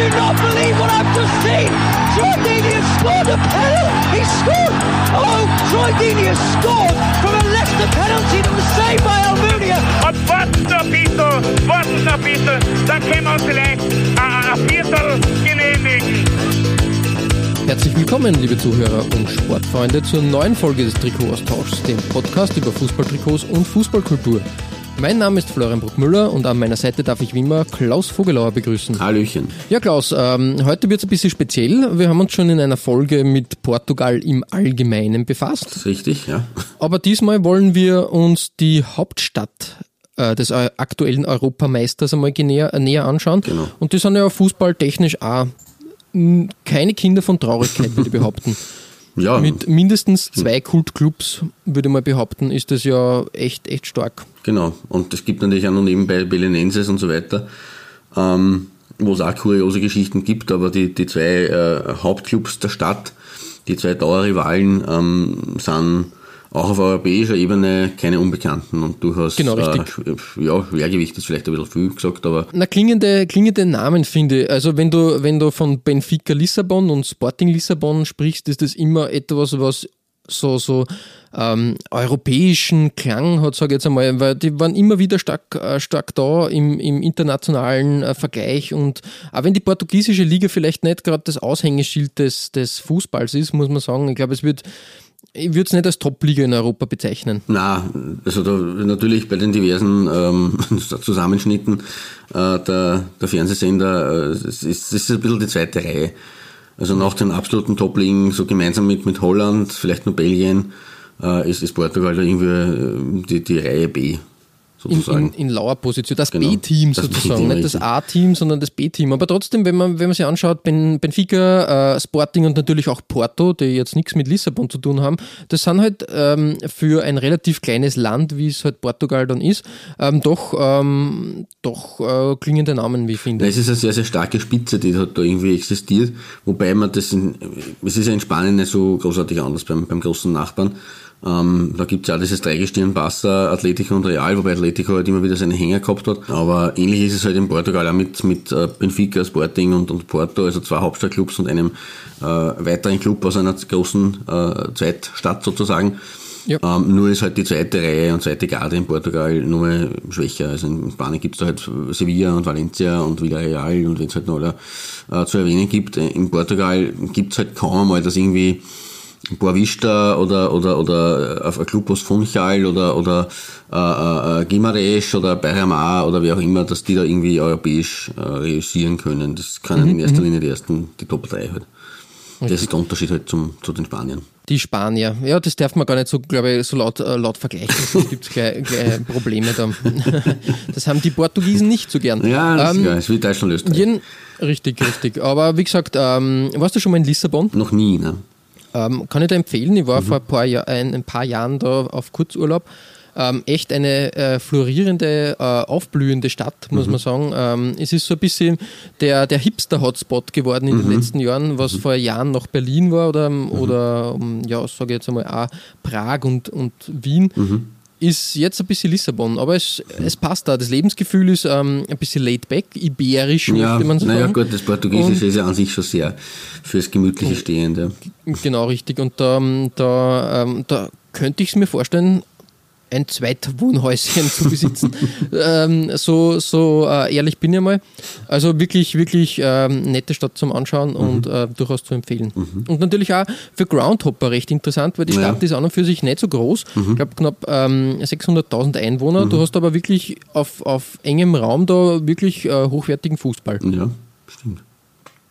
Do not believe what I've just seen! Troy Deeney has scored a penalty! He scored! Oh, Troy Deeney has scored from a Leicester penalty that was saved by Almunia! Warten noch ein bisschen, dann können wir uns vielleicht ein, ein Viertel genehmigen. Herzlich willkommen, liebe Zuhörer und Sportfreunde, zur neuen Folge des Trikot-Austauschs, dem Podcast über Fußballtrikots und Fußballkultur. Mein Name ist Florian Bruckmüller und an meiner Seite darf ich wie immer Klaus Vogelauer begrüßen. Hallöchen. Ja, Klaus, ähm, heute wird es ein bisschen speziell. Wir haben uns schon in einer Folge mit Portugal im Allgemeinen befasst. Richtig, ja. Aber diesmal wollen wir uns die Hauptstadt äh, des äh, aktuellen Europameisters einmal näher, näher anschauen. Genau. Und die sind ja fußballtechnisch auch mh, keine Kinder von Traurigkeit, würde ich behaupten. Ja, Mit mindestens zwei Kultclubs, würde ich mal behaupten, ist das ja echt, echt stark. genau. Und es gibt natürlich auch noch nebenbei Belenenses und so weiter, ähm, wo es auch kuriose Geschichten gibt, aber die, die zwei äh, Hauptclubs der Stadt, die zwei Dauerrivalen, ähm, sind auch auf europäischer Ebene keine Unbekannten und durchaus, Genau, richtig. Äh, ja, Schwergewicht ist vielleicht ein bisschen viel gesagt, aber Na, klingende, klingende Namen finde ich. Also wenn du, wenn du von Benfica Lissabon und Sporting Lissabon sprichst, ist das immer etwas, was so, so ähm, europäischen Klang hat, sage ich jetzt einmal, weil die waren immer wieder stark, äh, stark da im, im internationalen äh, Vergleich und auch wenn die portugiesische Liga vielleicht nicht gerade das Aushängeschild des, des Fußballs ist, muss man sagen, ich glaube, es wird, ich würde es nicht als Top-Liga in Europa bezeichnen. Na, also da, natürlich bei den diversen ähm, Zusammenschnitten äh, der, der Fernsehsender, äh, ist, es ein bisschen die zweite Reihe. Also nach den absoluten Top-Ligen, so gemeinsam mit, mit Holland, vielleicht nur Belgien, äh, ist, ist Portugal da irgendwie äh, die, die Reihe B, sozusagen. in, in lauer Position. Das Genau, B-Team sozusagen, nicht das. A-Team, sondern das B-Team. Aber trotzdem, wenn man, wenn man sich anschaut, ben, Benfica, äh, Sporting und natürlich auch Porto, die jetzt nichts mit Lissabon zu tun haben, das sind halt ähm, für ein relativ kleines Land, wie es halt Portugal dann ist, ähm, doch, ähm, doch äh, klingende Namen, wie ich finde. Es ist eine sehr, sehr starke Spitze, die da da irgendwie existiert, wobei man das, in, es ist ja in Spanien nicht so großartig anders beim, beim großen Nachbarn. Ähm, da gibt's ja dieses Dreigestirn Barca, Atletico und Real, wobei Atletico halt immer wieder seine Hänger gehabt hat. Aber ähnlich ist es halt in Portugal auch mit, mit äh, Benfica, Sporting und, und Porto, also zwei Hauptstadtclubs und einem äh, weiteren Club aus einer großen äh, Zweitstadt sozusagen. Ja. Ähm, nur ist halt die zweite Reihe und zweite Garde in Portugal nur mal schwächer. Also in Spanien gibt's da halt Sevilla und Valencia und Villarreal und wenn es halt noch alle, äh, zu erwähnen gibt. In Portugal gibt's halt kaum einmal, dass irgendwie Boa Vista oder, oder, oder auf ein Club aus Funchal oder, oder äh, äh, Guimarães oder Beira oder wie auch immer, dass die da irgendwie europäisch äh, realisieren können. Das können in erster Linie die ersten, die Top 3 halt. Das ist der Unterschied halt zum, zu den Spaniern. Die Spanier. Ja, das darf man gar nicht so, glaube ich, so laut, äh, laut vergleichen. Sonst gibt es gleich, gleich Probleme da. Das haben die Portugiesen nicht so gern. Ja, das Ähm, ist, ja, ist wie Deutschland, Österreich. Jeden, richtig, richtig. Aber wie gesagt, ähm, warst du schon mal in Lissabon? Noch nie, ne? Ähm, kann ich dir empfehlen. Ich Mhm. war vor ein paar, Jahr, ein, ein paar Jahren da auf Kurzurlaub. Ähm, echt eine äh, florierende, äh, aufblühende Stadt, muss Mhm. man sagen. Ähm, es ist so ein bisschen der, der Hipster-Hotspot geworden in Mhm. den letzten Jahren, was vor Jahren noch Berlin war oder, oder um, ja, sage ich jetzt einmal auch Prag und, und Wien. Ist jetzt ein bisschen Lissabon, aber es, es passt da. Das Lebensgefühl ist ähm, ein bisschen laid back, iberisch, Ja, möchte man so naja sagen. gut, das Portugiesische ist ja an sich schon sehr fürs gemütliche Stehen. Ja. Genau, richtig. Und da, da, ähm, da könnte ich es mir vorstellen, ein Zweitwohnhäuschen zu besitzen. ähm, so so äh, ehrlich bin ich mal. Also wirklich, wirklich ähm, nette Stadt zum Anschauen und äh, durchaus zu empfehlen. Und natürlich auch für Groundhopper recht interessant, weil die Ja. Stadt ist an und für sich nicht so groß. Ich glaube knapp ähm, 600.000 Einwohner. Du hast aber wirklich auf, auf engem Raum da wirklich äh, hochwertigen Fußball. ja, stimmt.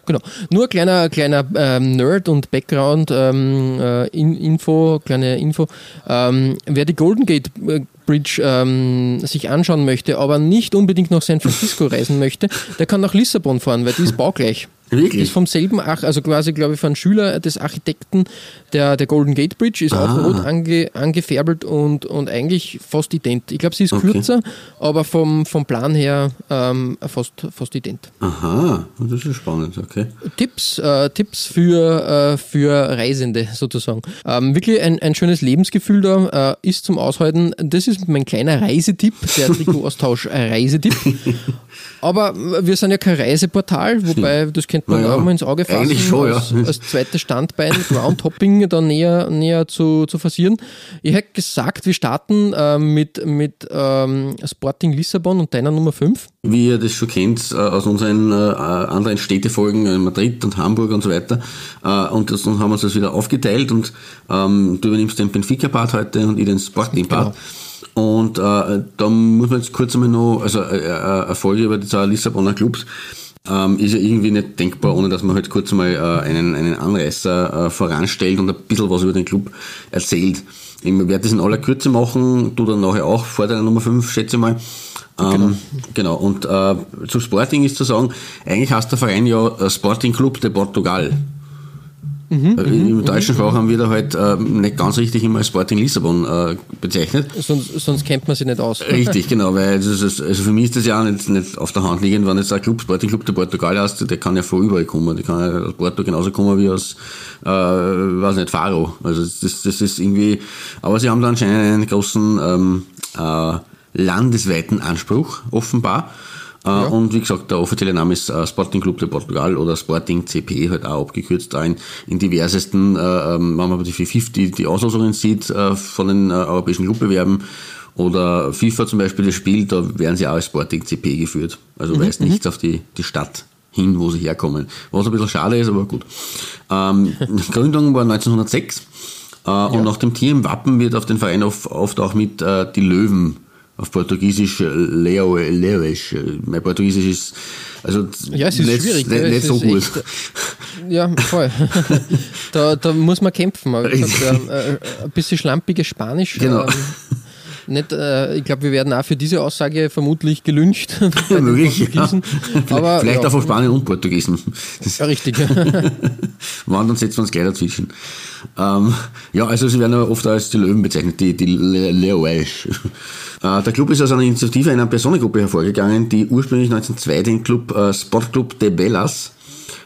Genau. Nur ein kleiner, kleiner ähm, Nerd und Background ähm, äh, in, Info, kleine Info. Ähm, wer die Golden Gate äh, Bridge ähm, sich anschauen möchte, aber nicht unbedingt nach San Francisco reisen möchte, der kann nach Lissabon fahren, weil die ist baugleich. Wirklich? Ist vom selben, Ach, also quasi, glaube ich, von Schüler des Architekten, der, der Golden Gate Bridge ist auch Ah. rot ange, angefärbelt und, und eigentlich fast ident. Ich glaube, sie ist Okay. kürzer, aber vom, vom Plan her ähm, fast, fast ident. Aha, das ist spannend, okay. Tipps, äh, Tipps für, äh, für Reisende sozusagen. Ähm, wirklich ein, ein schönes Lebensgefühl da äh, ist zum Aushalten. Das ist mein kleiner Reisetipp, der Trikotaustausch äh, Reisetipp. Aber wir sind ja kein Reiseportal, wobei das könnte man Naja, auch mal ins Auge fassen, eigentlich schon, ja. als, zweites Standbein, Groundhopping da näher, näher zu, zu forcieren. Ich hätte gesagt, wir starten äh, mit, mit ähm, Sporting Lissabon und deiner Nummer 5. Wie ihr das schon kennt äh, aus unseren äh, anderen Städtefolgen, äh, Madrid und Hamburg und so weiter. Äh, und das, dann haben wir uns das wieder aufgeteilt und ähm, du übernimmst den Benfica-Part heute und ich den Sporting-Part. Und äh, da muss man jetzt kurz einmal noch, also äh, äh, eine Folge über die zwei Lissabonner Clubs ähm, ist ja irgendwie nicht denkbar, ohne dass man halt kurz mal äh, einen, einen Anreißer äh, voranstellt und ein bisschen was über den Club erzählt. Ich werde das in aller Kürze machen, du dann nachher auch vor deiner Nummer 5, schätze ich mal. Ähm, genau. und äh, zu Sporting ist zu sagen, eigentlich heißt der Verein ja äh, Sporting Club de Portugal. Äh, Im deutschen Sprach haben wir da halt äh, nicht ganz richtig immer als Sporting Lissabon äh, bezeichnet. Sonst, sonst kennt man sie nicht aus. Richtig, genau, weil das ist, also für mich ist das ja auch nicht, nicht auf der Hand liegend, wenn jetzt ein Club, Sporting Club der Portugal heißt, der kann ja von überall kommen. Der kann ja aus Porto genauso kommen wie aus, äh, weiß nicht, Faro. Also das, das ist irgendwie, aber sie haben da anscheinend einen großen ähm, äh, landesweiten Anspruch, offenbar. Äh, Und wie gesagt, der offizielle Name ist äh, Sporting Club de Portugal oder Sporting CP, halt auch abgekürzt, da in, diversesten, äh, ähm, wenn man die 50 die Auslosungen sieht von den europäischen Clubbewerben oder FIFA zum Beispiel das Spiel, da werden sie auch als Sporting CP geführt. Also weist nichts auf die, die Stadt hin, wo sie herkommen. Was ein bisschen schade ist, aber gut. Ähm, Gründung war 1906 äh, und nach dem Tier im Wappen wird auf den Verein oft, oft auch mit äh, die Löwen auf Portugiesisch äh, Leo, Leoes. Mein Portugiesisch ist also Ja, es ist nicht, schwierig, nicht, gell? nicht so gut. echt- Ja, voll. da, da muss man kämpfen. Aber gesagt, ähm, äh, ein bisschen schlampiges Spanisch. Genau. Ähm, nicht, äh, ich glaube, wir werden auch für diese Aussage vermutlich gelyncht. bei Ja, möglich, ja. Aber, Vielleicht ja, auch von Spanien und Portugiesen. Das Ja, richtig. Wann, dann setzen wir uns gleich dazwischen. Ähm, ja, also sie werden aber oft als die Löwen bezeichnet, die, die Le- Leoes. Äh, der Club ist aus einer Initiative einer Personengruppe hervorgegangen, die ursprünglich 1902 den Club äh, Sportclub de Belas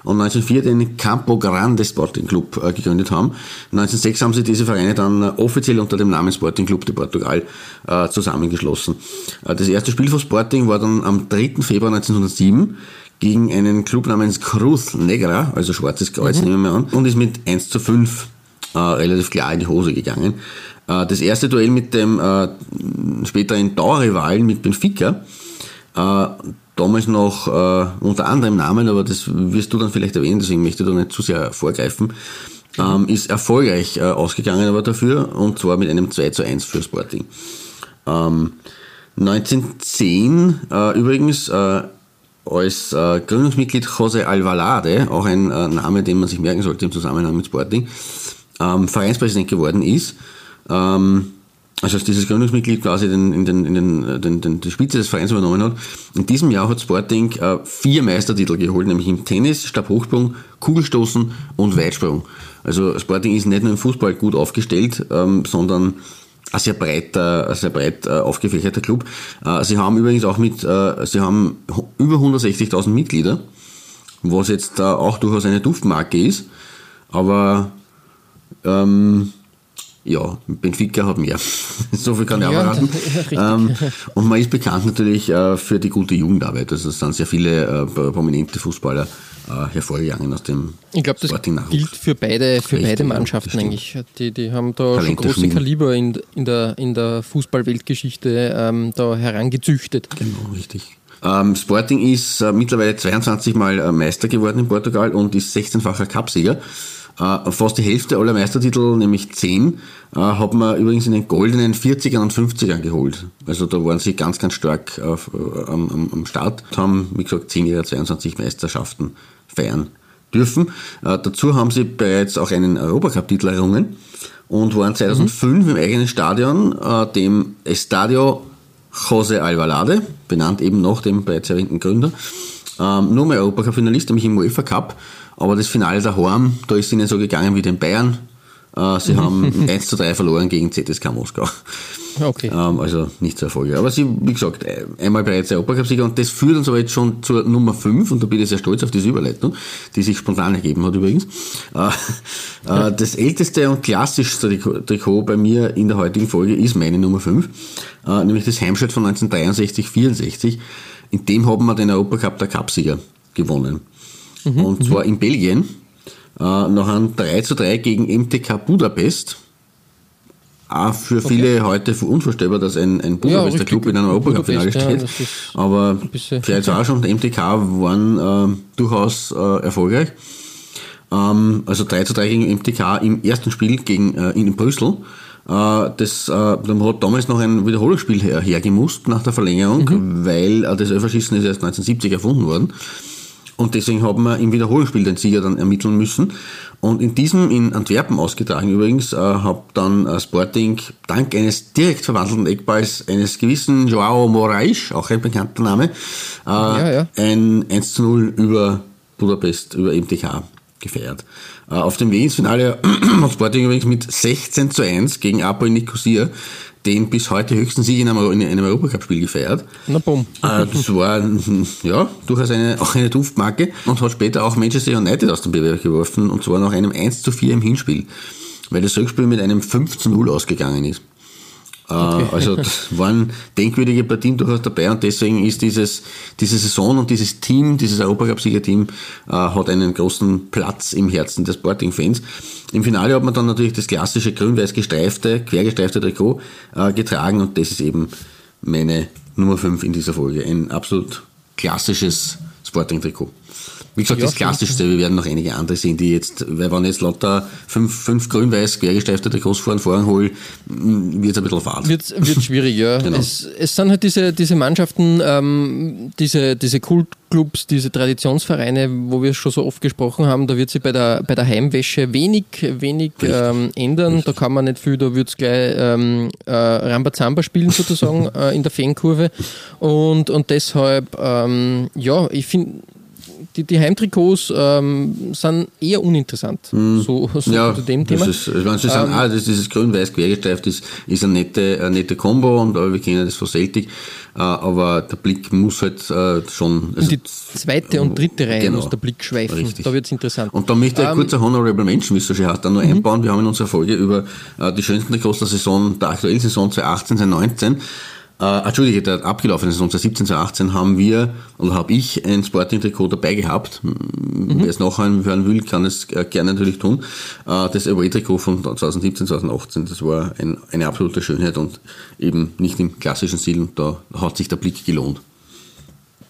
und 1904 den Campo Grande Sporting Club äh, gegründet haben. 1906 haben sie diese Vereine dann äh, offiziell unter dem Namen Sporting Club de Portugal äh, zusammengeschlossen. Das erste Spiel von Sporting war dann am 3. Februar 1907 gegen einen Club namens Cruz Negra, also Schwarzes Kreuz nehmen wir an, und ist mit 1 zu 5 äh, relativ klar in die Hose gegangen. Äh, das erste Duell mit dem äh, späteren Dauerrivalen mit Benfica, äh, damals noch äh, unter anderem Namen, aber das wirst du dann vielleicht erwähnen, deswegen möchte ich da nicht zu sehr vorgreifen, ähm, ist erfolgreich äh, ausgegangen aber dafür, und zwar mit einem 2 zu 1 für Sporting. Ähm, 1910 äh, übrigens äh, als äh, Gründungsmitglied José Alvalade, auch ein äh, Name, den man sich merken sollte im Zusammenhang mit Sporting, ähm, Vereinspräsident geworden ist. Ähm, also als dieses Gründungsmitglied quasi den, in den, in den, äh, den, den, die Spitze des Vereins übernommen hat. In diesem Jahr hat Sporting äh, vier Meistertitel geholt, nämlich im Tennis, Stabhochsprung, Kugelstoßen und Weitsprung. Also Sporting ist nicht nur im Fußball gut aufgestellt, ähm, sondern ein sehr breiter, ein sehr breit äh, aufgefächerter Club. Äh, sie haben übrigens auch mit, äh, sie haben über 160.000 Mitglieder, was jetzt äh, auch durchaus eine Duftmarke ist, aber ähm, ja, Benfica hat mehr. so viel kann ich auch Ja, verraten. ja, richtig. ähm, und man ist bekannt natürlich äh, für die gute Jugendarbeit. Also es sind sehr viele äh, prominente Fußballer äh, hervorgegangen aus dem Ich glaube, das gilt für beide, für Richtig, beide Mannschaften eigentlich. Die, die haben da schon Talente große schmieden. Kaliber in, in, der, in der Fußballweltgeschichte ähm, da herangezüchtet. Genau, richtig. Ähm, Sporting ist äh, mittlerweile 22 Mal äh, Meister geworden in Portugal und ist 16-facher Cupsieger. Äh, fast die Hälfte aller Meistertitel, nämlich 10, äh, hat man übrigens in den goldenen 40ern und 50ern geholt. Also da waren sie ganz, ganz stark auf, äh, am, am, am Start. Haben, wie gesagt, 10 ihrer 22 Meisterschaften feiern dürfen. Dazu haben sie bereits auch einen Europacup-Titel errungen und waren 2005 im eigenen Stadion, dem Estadio José Alvalade, benannt eben nach dem bereits erwähnten Gründer, Ähm, nur mal Europacup-Finalist, nämlich im UEFA Cup. Aber das Finale daheim, da ist ihnen so gegangen wie den Bayern. Äh, sie haben 1 zu 3 verloren gegen ZSK Moskau. Okay. Ähm, also nicht so erfolgreich. Aber sie, wie gesagt, einmal bereits Europacup-Sieger und das führt uns aber jetzt schon zur Nummer 5 und da bin ich sehr stolz auf diese Überleitung, die sich spontan ergeben hat übrigens. Äh, äh, das älteste und klassischste Trikot bei mir in der heutigen Folge ist meine Nummer 5, äh, nämlich das Heimschild von 1963-64. In dem haben wir den Europacup der Cupsieger gewonnen. Mhm, und zwar in Belgien, äh, nach einem 3 zu 3 gegen MTK Budapest auch für viele okay. heute unvorstellbar, dass ein, ein Budapester ja, Club in einem Europacup-Finale steht. Ja, Aber vielleicht auch schon, der MTK waren äh, durchaus äh, erfolgreich. Ähm, also 3 zu 3 gegen MTK im ersten Spiel gegen, äh, in, Brüssel. Äh, das, äh, man hat damals noch ein Wiederholungsspiel her, hergemusst nach der Verlängerung, mhm. weil äh, das Öfferschießen ist erst 1970 erfunden worden. Und deswegen haben wir im Wiederholungsspiel den Sieger dann ermitteln müssen. Und in diesem, in Antwerpen ausgetragen übrigens, äh, hat dann äh, Sporting dank eines direkt verwandelten Eckballs eines gewissen Joao Moraes, auch ein bekannter Name, äh, ja, ja. ein 1 zu 0 über Budapest, über MTK gefeiert. Äh, auf dem Weg ins Finale hat Sporting übrigens mit 16 zu 1 gegen Apoel Nicosia den bis heute höchsten Sieg in einem, in einem Europacup-Spiel gefeiert. Na bumm. Äh, das war ja durchaus eine, auch eine Duftmarke und hat später auch Manchester United aus dem Bewerb geworfen und zwar nach einem 1 zu 4 im Hinspiel, weil das Rückspiel mit einem 5 zu 0 ausgegangen ist. Äh, okay. Also waren denkwürdige Partien durchaus dabei und deswegen ist dieses, diese Saison und dieses Team, dieses Europacup-Siegerteam, äh, hat einen großen Platz im Herzen der Sporting-Fans. Im Finale hat man dann natürlich das klassische grün-weiß gestreifte, quergestreifte Trikot äh, getragen und das ist eben meine Nummer 5 in dieser Folge. Ein absolut klassisches Sporting-Trikot. Wie gesagt, ja, das Klassischste, wir werden noch einige andere sehen, die jetzt, weil wenn jetzt lauter fünf, fünf grün-weiß quergesteifte Großfahren fahren hol, wird es ein bisschen fad. Wird, wird schwierig, ja. genau. es, es sind halt diese, diese Mannschaften, ähm, diese, diese Kultclubs, diese Traditionsvereine, wo wir schon so oft gesprochen haben, da wird sich bei der, bei der Heimwäsche wenig, wenig ähm, ändern. Richtig. Da kann man nicht viel, da wird es gleich ähm, äh, Rambazamba spielen sozusagen äh, in der Fankurve. Und, und deshalb, ähm, ja, ich finde, die, die Heimtrikots ähm, sind eher uninteressant. Mm. So, so ja, zu dem Thema. Das ist, wenn Sie sagen, ähm, ah, das, dieses grün-weiß quergestreift ist, ist eine nette, eine nette Kombo und wir kennen das von Celtic. Äh, aber der Blick muss halt äh, schon. Also, in die zweite und dritte Reihe genau, muss der Blick schweifen. Richtig. Da wird es interessant. Und da möchte ich ähm, kurz ein Honorable Mention, wie es so schön heißt, da nur mhm. einbauen. Wir haben in unserer Folge über äh, die schönsten Trikots der Saison, der aktuellen Saison 2018, 2019 äh, Entschuldige, der abgelaufene Saison 2017, 2018 haben wir, oder habe ich ein Sporting-Trikot dabei gehabt. Mhm. Wer es nachher hören will, kann es äh, gerne natürlich tun. Äh, das Away-Trikot von 2017, 2018, das war ein, eine absolute Schönheit und eben nicht im klassischen Stil und da hat sich der Blick gelohnt.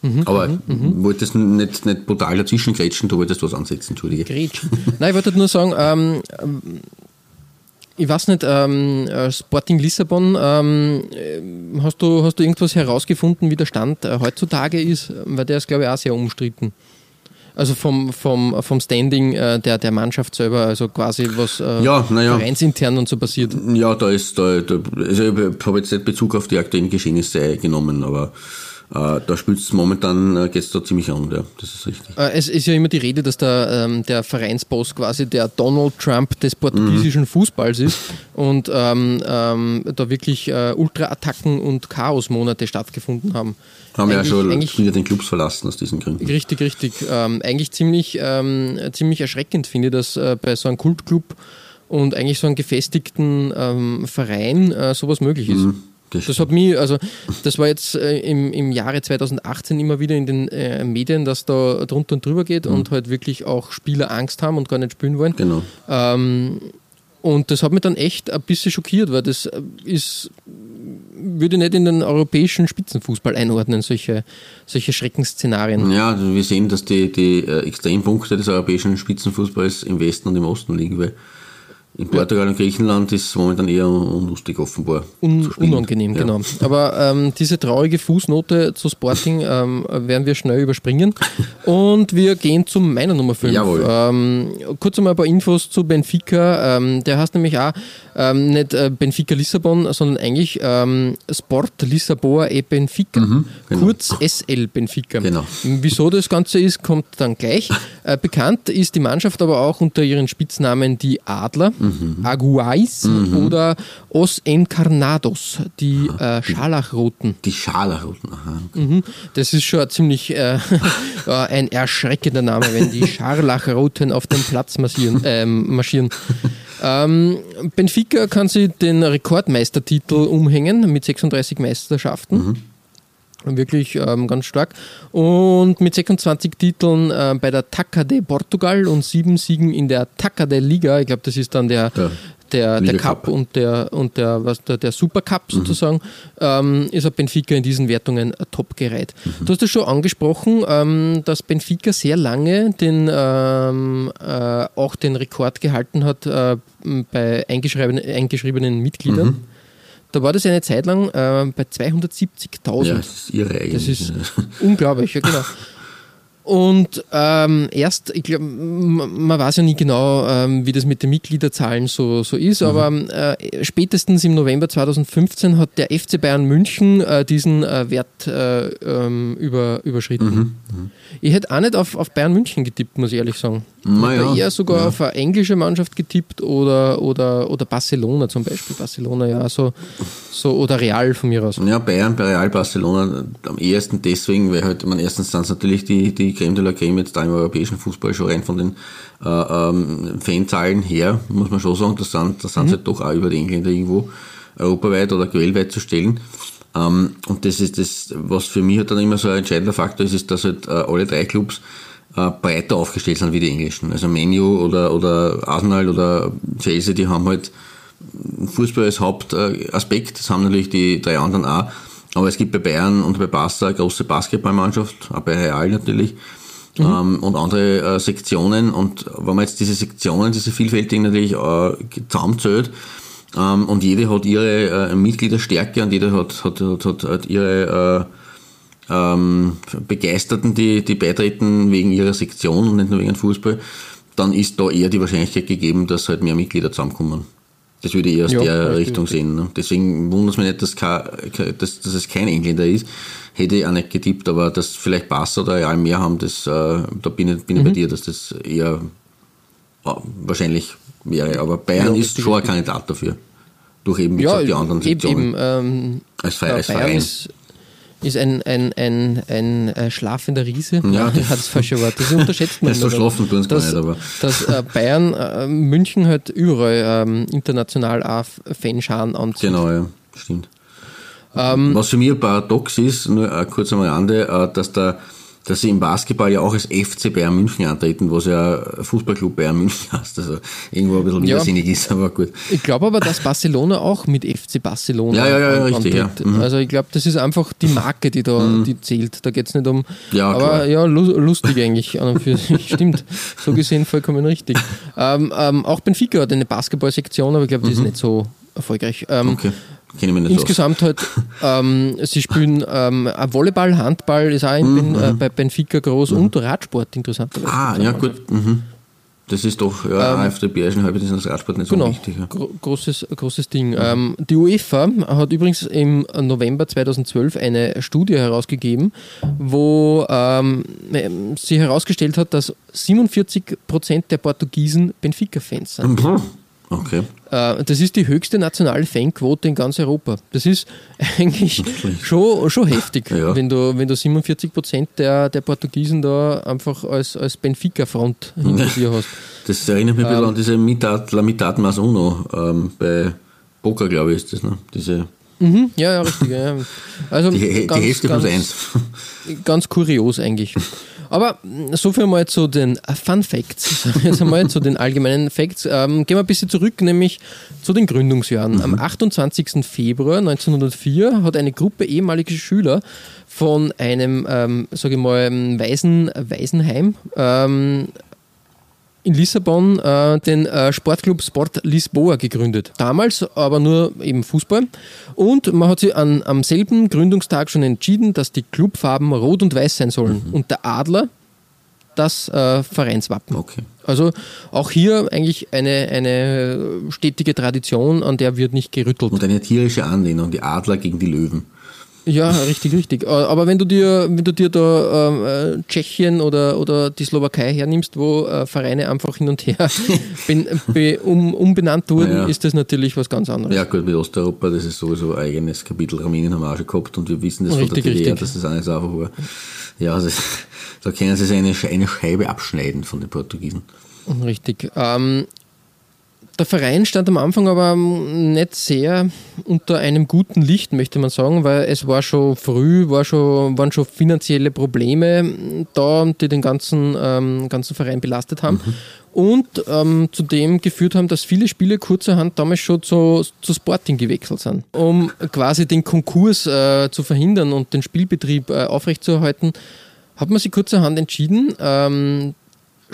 Mhm, Aber mhm, mhm. wolltest nicht, nicht brutal dazwischen grätschen, du wolltest was ansetzen, Entschuldige. Grätschen. Nein, ich wollte nur sagen, ähm, ich weiß nicht, ähm, äh, Sporting Lissabon, ähm, äh, hast, du, hast du irgendwas herausgefunden, wie der Stand äh, heutzutage ist? Weil der ist, glaube ich, auch sehr umstritten. Also vom, vom, vom Standing äh, der, der Mannschaft selber, also quasi was äh, ja, ja. vereinsintern und so passiert. Ja, da ist, da, da also ich habe jetzt nicht Bezug auf die aktuellen Geschehnisse genommen, aber da spielt es momentan, äh, geht es da ziemlich an, ja, das ist richtig. Äh, es ist ja immer die Rede, dass der, ähm, der Vereinsboss quasi der Donald Trump des portugiesischen mhm. Fußballs ist und ähm, ähm, da wirklich äh, Ultra-Attacken und Chaos-Monate stattgefunden haben. Haben ja schon wieder den Clubs verlassen aus diesen Gründen. Richtig, richtig. Ähm, eigentlich ziemlich, ähm, ziemlich erschreckend finde ich, dass äh, bei so einem Kultclub und eigentlich so einem gefestigten ähm, Verein äh, sowas möglich ist. Mhm. Das, das hat mich, also das war jetzt äh, im, im Jahre 2018 immer wieder in den äh, Medien, dass da drunter und drüber geht mhm. und halt wirklich auch Spieler Angst haben und gar nicht spielen wollen. Genau. Ähm, und das hat mich dann echt ein bisschen schockiert, weil das ist, würde nicht in den europäischen Spitzenfußball einordnen, solche, solche Schreckensszenarien. Ja, also wir sehen, dass die, die äh, Extrempunkte des europäischen Spitzenfußballs im Westen und im Osten liegen, weil In Portugal und Griechenland ist es momentan eher unlustig offenbar. Un unangenehm, ja. genau. Aber ähm, diese traurige Fußnote zu Sporting ähm, werden wir schnell überspringen. Und wir gehen zu meiner Nummer 5. Jawohl. Ähm, kurz einmal ein paar Infos zu Benfica. Ähm, der heißt nämlich auch ähm, nicht äh, Benfica Lissabon, sondern eigentlich ähm, Sport Lissaboa e Benfica. Mhm, genau. Kurz SL Benfica. Genau. Wieso das Ganze ist, kommt dann gleich. Äh, bekannt ist die Mannschaft aber auch unter ihren Spitznamen die Adler, Mhm. Aguais oder Os Encarnados, die äh, Scharlachroten. Die Scharlachroten, aha. Mhm. Das ist schon ziemlich äh, äh, ein erschreckender Name, wenn die Scharlachroten auf dem Platz marschieren. Ähm, marschieren. Ähm, Benfica kann sich den Rekordmeistertitel umhängen mit 36 Meisterschaften. Wirklich ähm, ganz stark. Und mit 26 Titeln äh, bei der Taca de Portugal und sieben Siegen in der Taca de Liga. Ich glaube, das ist dann der, Der der, der Cup Cup. und der, und der, was, der, der Supercup sozusagen, ähm, ist auch Benfica in diesen Wertungen äh, top gereiht. Du hast es schon angesprochen, ähm, dass Benfica sehr lange den, ähm, äh, auch den Rekord gehalten hat äh, bei eingeschriebenen, eingeschriebenen Mitgliedern. Da war das eine Zeit lang äh, bei 270.000. Ja, das ist irre eigentlich. Das ist unglaublich, ja genau. Und ähm, erst, ich glaube, man weiß ja nie genau, ähm, wie das mit den Mitgliederzahlen so, so ist, aber äh, spätestens im November 2015 hat der FC Bayern München äh, diesen äh, Wert äh, ähm, über, überschritten. Ich hätte auch nicht auf, auf Bayern München getippt, muss ich ehrlich sagen. Ich Na hätte eher sogar ja. auf eine englische Mannschaft getippt oder, oder, oder Barcelona zum Beispiel. Barcelona, ja, so, so oder Real von mir aus. Ja, Bayern, bei Real Barcelona am ehesten deswegen, weil halt, man erstens es natürlich die, die Creme de la Creme jetzt da im europäischen Fußball schon rein von den äh, ähm, Fanzahlen her, muss man schon sagen, das sind, das sind halt doch auch über die Engländer irgendwo europaweit oder quellweit zu stellen. Ähm, und das ist das, was für mich halt dann immer so ein entscheidender Faktor ist, ist, dass halt äh, alle drei Clubs äh, breiter aufgestellt sind wie die englischen. Also Menu oder, oder Arsenal oder Chelsea, die haben halt Fußball als Hauptaspekt, das haben natürlich die drei anderen auch. Aber es gibt bei Bayern und bei Barca eine große Basketballmannschaft, auch bei Real natürlich, ähm, und andere äh, Sektionen. Und wenn man jetzt diese Sektionen, diese vielfältigen natürlich äh, zusammenzählt, ähm, und jede hat ihre äh, Mitgliederstärke und jede hat, hat, hat, hat, hat ihre äh, ähm, Begeisterten, die, die beitreten wegen ihrer Sektion und nicht nur wegen Fußball, dann ist da eher die Wahrscheinlichkeit gegeben, dass halt mehr Mitglieder zusammenkommen. Das würde ich eher aus Ja, der Richtung richtig. sehen. Ne? Deswegen wundert es mich nicht, dass, kein, dass, dass es kein Engländer ist. Hätte ich auch nicht getippt, aber dass vielleicht Barca oder Real mehr haben, das, äh, da bin ich, bin ich bei Mhm. dir, dass das eher äh, wahrscheinlich wäre. Aber Bayern Ja, ist schon ein. Kandidat dafür. Durch eben, wie Ja, gesagt, die anderen Sektionen. eben ähm, Als Verein- Bayern ist, ist ein, ein, ein, ein, äh, schlafender Riese. Ja, das hat das falsche Wort. Das unterschätzt man Das so immer. schlafen tun's gar nicht, aber- Dass äh, Bayern, äh, München halt überall ähm, international auch Fanscharen anzieht. Genau, ja, stimmt. Ähm, Was für mich ein Paradox ist, nur äh, kurz am Rande, äh, dass da dass sie im Basketball ja auch als FC Bayern München antreten, was ja Fußballclub Bayern München heißt. Also irgendwo ein bisschen Ja. widersinnig ist, aber gut. Ich glaube aber, dass Barcelona auch mit FC Barcelona Ja, ja, ja, richtig, ja. Mhm. Also ich glaube, das ist einfach die Marke, die da die zählt. Da geht es nicht um. Ja, aber klar. ja, lu lustig eigentlich an und für sich. Stimmt. So gesehen vollkommen richtig. Ähm, ähm, auch Benfica hat eine Basketballsektion, aber ich glaube, die ist nicht so erfolgreich. Ähm, Mhm. Okay, kenne ich mich nicht Insgesamt halt, ähm, sie spielen ähm, Volleyball, Handball ist auch ben, äh, bei Benfica groß und Radsport interessanterweise. aus. Mhm. Ah, ja gut. Mhm. Das ist doch, ja, ähm, auf der bayerischen Halbzeit ist das Radsport nicht so Genau, wichtig. Ja. gro großes, großes Ding. Ähm, die UEFA hat übrigens im November 2012 eine Studie herausgegeben, wo ähm, sie herausgestellt hat, dass 47 Prozent der Portugiesen Benfica-Fans sind. Mhm. Okay. Äh, das ist die höchste nationale Fanquote in ganz Europa. Das ist eigentlich schon, schon heftig, Ja. wenn, du, wenn du 47 Prozent der, der Portugiesen da einfach als, als Benfica-Front hinter dir hast. Das erinnert mich ein Ähm. bisschen an diese Mitad, La Mitad Mas Uno ähm, bei Poker, glaube ich, ist das, ne? Diese, Mhm, ja, ja, richtig. Ja. Also die, die ganz, Hälfte plus ganz, eins. ganz kurios eigentlich. Aber mh, so viel mal zu den Fun Facts. Jetzt einmal zu den allgemeinen Facts. Ähm, gehen wir ein bisschen zurück, nämlich zu den Gründungsjahren. Am 28. Februar 1904 hat eine Gruppe ehemaliger Schüler von einem, ähm, sage ich mal, Waisen, Waisenheim ähm, in Lissabon äh, den äh, Sportclub Sport Lisboa gegründet. Damals aber nur eben Fußball. Und man hat sich an, am selben Gründungstag schon entschieden, dass die Clubfarben rot und weiß sein sollen. Mhm. Und der Adler das äh, Vereinswappen. Okay. Also auch hier eigentlich eine, eine stetige Tradition, an der wird nicht gerüttelt. Und eine tierische Anlehnung, die Adler gegen die Löwen. Ja, richtig, richtig. Äh, Aber wenn du dir, wenn du dir da ähm, äh, Tschechien oder, oder die Slowakei hernimmst, wo äh, Vereine einfach hin und her ben, be, um, umbenannt wurden, Ja. ist das natürlich was ganz anderes. Ja gut, mit Osteuropa, das ist sowieso ein eigenes Kapitel. Rumänien haben wir auch schon gehabt und wir wissen das Richtig, von der DDR, richtig. dass das so einfach war. Ja, also, da können sie sich eine, eine Scheibe abschneiden von den Portugiesen. Richtig. Ähm, der Verein stand am Anfang aber nicht sehr unter einem guten Licht, möchte man sagen, weil es war schon früh, war schon, waren schon finanzielle Probleme da, die den ganzen, ähm, ganzen Verein belastet haben. Und ähm, zudem geführt haben, dass viele Spiele kurzerhand damals schon zu, zu Sporting gewechselt sind. Um quasi den Konkurs äh, zu verhindern und den Spielbetrieb äh, aufrechtzuerhalten, hat man sich kurzerhand entschieden, ähm,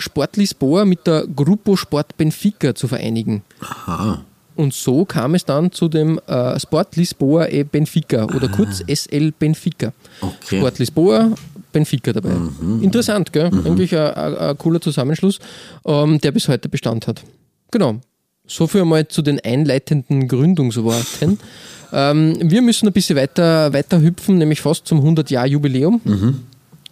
Sport Lisboa mit der Grupo Sport Benfica zu vereinigen. Aha. Und so kam es dann zu dem äh, Sport Lisboa e Benfica oder kurz SL Benfica. Okay. Sport Lisboa, Benfica dabei. Interessant, gell? Eigentlich ein, cooler Zusammenschluss, ähm, der bis heute Bestand hat. Genau. So viel einmal zu den einleitenden Gründungsworten. Ähm, wir müssen ein bisschen weiter, weiter hüpfen, nämlich fast zum 100-Jahr-Jubiläum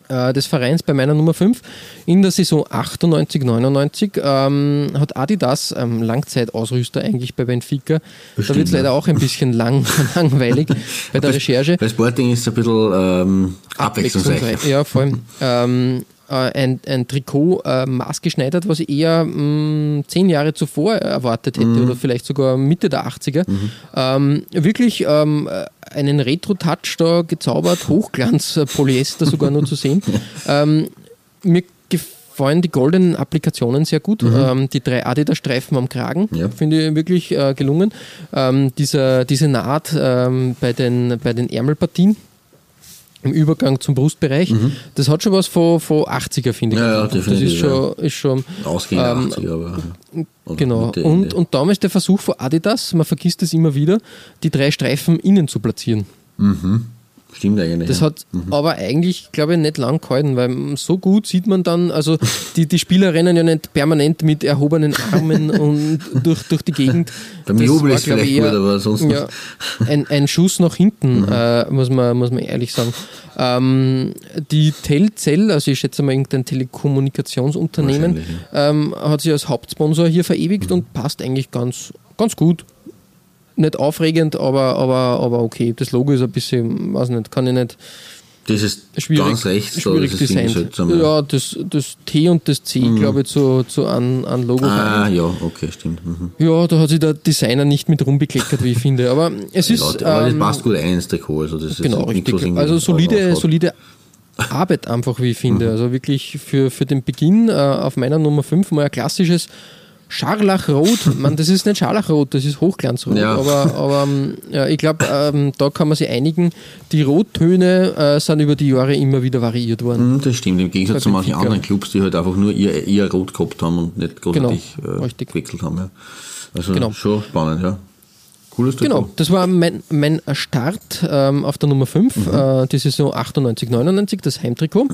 äh, des Vereins bei meiner Nummer 5. In der Saison 98, 99 ähm, hat Adidas, ähm, Langzeitausrüster eigentlich bei Benfica, da Bestimmt, wird es leider ja. auch ein bisschen lang, langweilig bei der Recherche. Bei Sporting ist es ein bisschen ähm, abwechslungsreich. Ja, vor allem. Äh, ein, ein Trikot äh, maßgeschneidert, was ich eher mh, zehn Jahre zuvor erwartet hätte Mhm. oder vielleicht sogar Mitte der 80er. Ähm, wirklich ähm, äh, einen Retro-Touch da gezaubert, Hochglanz-Polyester sogar nur zu sehen. Ähm, mir gefallen die goldenen Applikationen sehr gut. Ähm, die drei Adidas-Streifen am Kragen Ja. finde ich wirklich äh, gelungen. Ähm, dieser, diese Naht ähm, bei, den, bei den Ärmelpartien im Übergang zum Brustbereich, das hat schon was von, von 80er, finde ich. Mhm. Ja, ja, das definitiv, ist schon, ist schon Ausgehend Ähm, 80, aber. genau. Und, und damals der Versuch von Adidas, man vergisst es immer wieder, die drei Streifen innen zu platzieren. Stimmt eigentlich. Das ja. hat aber eigentlich, glaube ich, nicht lang gehalten, weil so gut sieht man dann, also die, die Spieler rennen ja nicht permanent mit erhobenen Armen und durch, durch die Gegend. Beim Jubel ist vielleicht eher- gut, aber sonst ja, ein, ein Schuss nach hinten, Mhm. äh, muss, man, muss man ehrlich sagen. Ähm, die Telcel, also ich schätze mal irgendein Telekommunikationsunternehmen, Wahrscheinlich, ähm, hat sich als Hauptsponsor hier Mhm. verewigt und passt eigentlich ganz, ganz gut. Nicht aufregend, aber, aber, aber okay. Das Logo ist ein bisschen, weiß nicht, kann ich nicht Das ist schwierig, ganz rechts, schwierig ist seltsam. Ja. Das, das T und das C, glaube ich, zu, zu an, an Logo. Ah, ja, okay, stimmt. Mhm. Ja, da hat sich der Designer nicht mit rumbekleckert, wie ich finde. Aber es ist. ja, aber das ähm, passt gut ein ins Trikot. Also das Genau, ist richtig. Also solide, solide Arbeit einfach, wie ich finde. Mhm. Also wirklich für, für den Beginn äh, auf meiner Nummer 5 mal ein klassisches Scharlachrot. Man, das ist nicht Scharlachrot, das ist Hochglanzrot. Ja. Aber, aber ähm, ja, ich glaube, ähm, da kann man sich einigen. Die Rottöne äh, sind über die Jahre immer wieder variiert worden. Mhm, Das stimmt, im Gegensatz zu manchen anderen Clubs, die halt einfach nur ihr, ihr Rot gehabt haben und nicht großartig Genau, äh, richtig. gewechselt haben. Ja. Also Genau. schon spannend, ja. Cooles Trikot. Genau, das war mein, mein Start ähm, auf der Nummer 5, Mhm. äh, die Saison 98, 99, das Heimtrikot.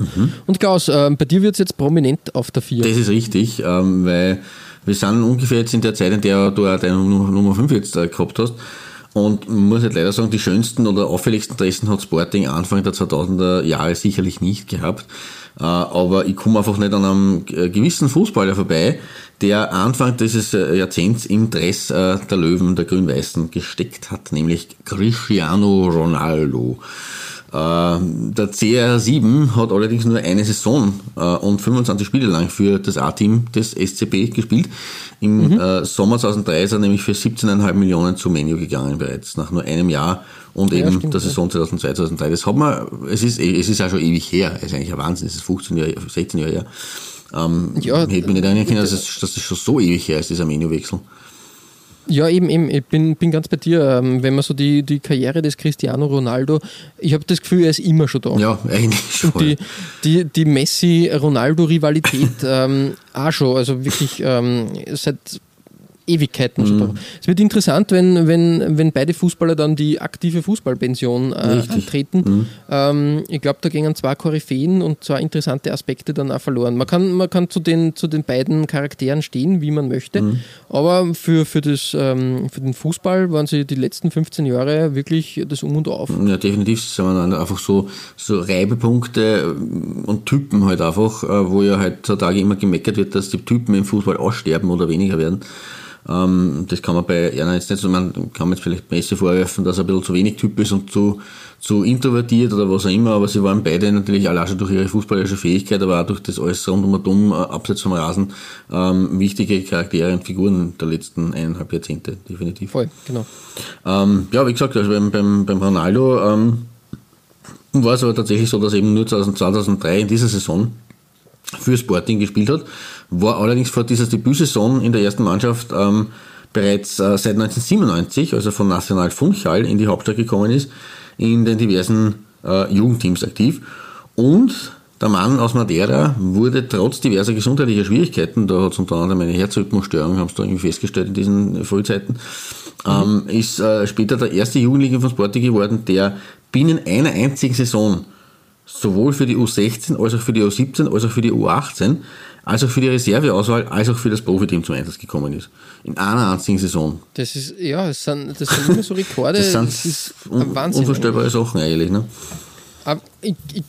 Und Klaus, äh, bei dir wird es jetzt prominent auf der 4. Das ist richtig, ähm, weil wir sind ungefähr jetzt in der Zeit, in der du auch deine Nummer Nummer 5 jetzt äh, gehabt hast. Und man muss halt leider sagen, die schönsten oder auffälligsten Dressen hat Sporting Anfang der 2000er Jahre sicherlich nicht gehabt. Äh, aber ich komme einfach nicht an einem äh, gewissen Fußballer vorbei, der Anfang dieses Jahrzehnts im Dress der Löwen, der Grün-Weißen gesteckt hat, nämlich Cristiano Ronaldo. Äh, Der CR7 hat allerdings nur eine Saison äh, und 25 Spiele lang für das A-Team des SCB gespielt. Im äh, Sommer 2003 ist er nämlich für 17,5 Millionen zu Menu gegangen bereits, nach nur einem Jahr und Ja, eben stimmt, der. Saison 2002, 2003. Das hat man, es ist, es ist ja schon ewig her, es ist eigentlich ein Wahnsinn, es ist 15 Jahre, 16 Jahre her. Ähm, Ja, hätte mich nicht erinnern können, dass es, dass es schon so ewig her ist, dieser Menüwechsel. Ja, eben, eben. Ich bin, bin ganz bei dir. Ähm, wenn man so die, die Karriere des Cristiano Ronaldo, ich habe das Gefühl, er ist immer schon da. Ja, eigentlich schon. Und die, die, die Messi-Ronaldo-Rivalität ähm, auch schon. Also wirklich ähm, seit Ewigkeiten schon da. Es wird interessant, wenn, wenn, wenn beide Fußballer dann die aktive Fußballpension äh, antreten. Ähm, ich glaube, da gingen zwei Koryphäen und zwei interessante Aspekte dann auch verloren. Man kann, man kann zu, den, zu den beiden Charakteren stehen, wie man möchte, aber für, für, das, ähm, für den Fußball waren sie die letzten 15 Jahre wirklich das Um und Auf. Ja, definitiv sind wir dann einfach so, so Reibepunkte und Typen halt einfach, äh, wo ja heutzutage immer gemeckert wird, dass die Typen im Fußball aussterben oder weniger werden. Ähm, das kann man bei Erna jetzt nicht so, man kann man jetzt vielleicht Messi vorwerfen, dass er ein bisschen zu wenig Typ ist und zu, zu introvertiert oder was auch immer, aber sie waren beide natürlich allein schon durch ihre fußballerische Fähigkeit, aber auch durch das alles rund um und um, äh, abseits vom Rasen, ähm, wichtige Charaktere und Figuren der letzten eineinhalb Jahrzehnte, definitiv. Voll, genau. Ähm, ja, wie gesagt, also beim, beim, beim Ronaldo ähm, war es aber tatsächlich so, dass er eben nur 2003 in dieser Saison für Sporting gespielt hat, war allerdings vor dieser Debütsaison in der ersten Mannschaft ähm, bereits äh, seit 1997, also von National Funchal in die Hauptstadt gekommen ist, in den diversen äh, Jugendteams aktiv. Und der Mann aus Madeira wurde trotz diverser gesundheitlicher Schwierigkeiten, da hat es unter anderem eine Herzrhythmusstörung, haben sie da irgendwie festgestellt in diesen Frühzeiten, ähm, ist äh, später der erste Jugendliche von Sporting geworden, der binnen einer einzigen Saison sowohl für die U16 als auch für die U17 als auch für die U18 als auch für die Reserveauswahl als auch für das Profiteam zum Einsatz gekommen ist. In einer einzigen Saison. Das ist, ja, das sind, das sind immer so Rekorde. Das sind das ist un Wahnsinn. unvorstellbare Sachen eigentlich. Ne? Aber ich, ich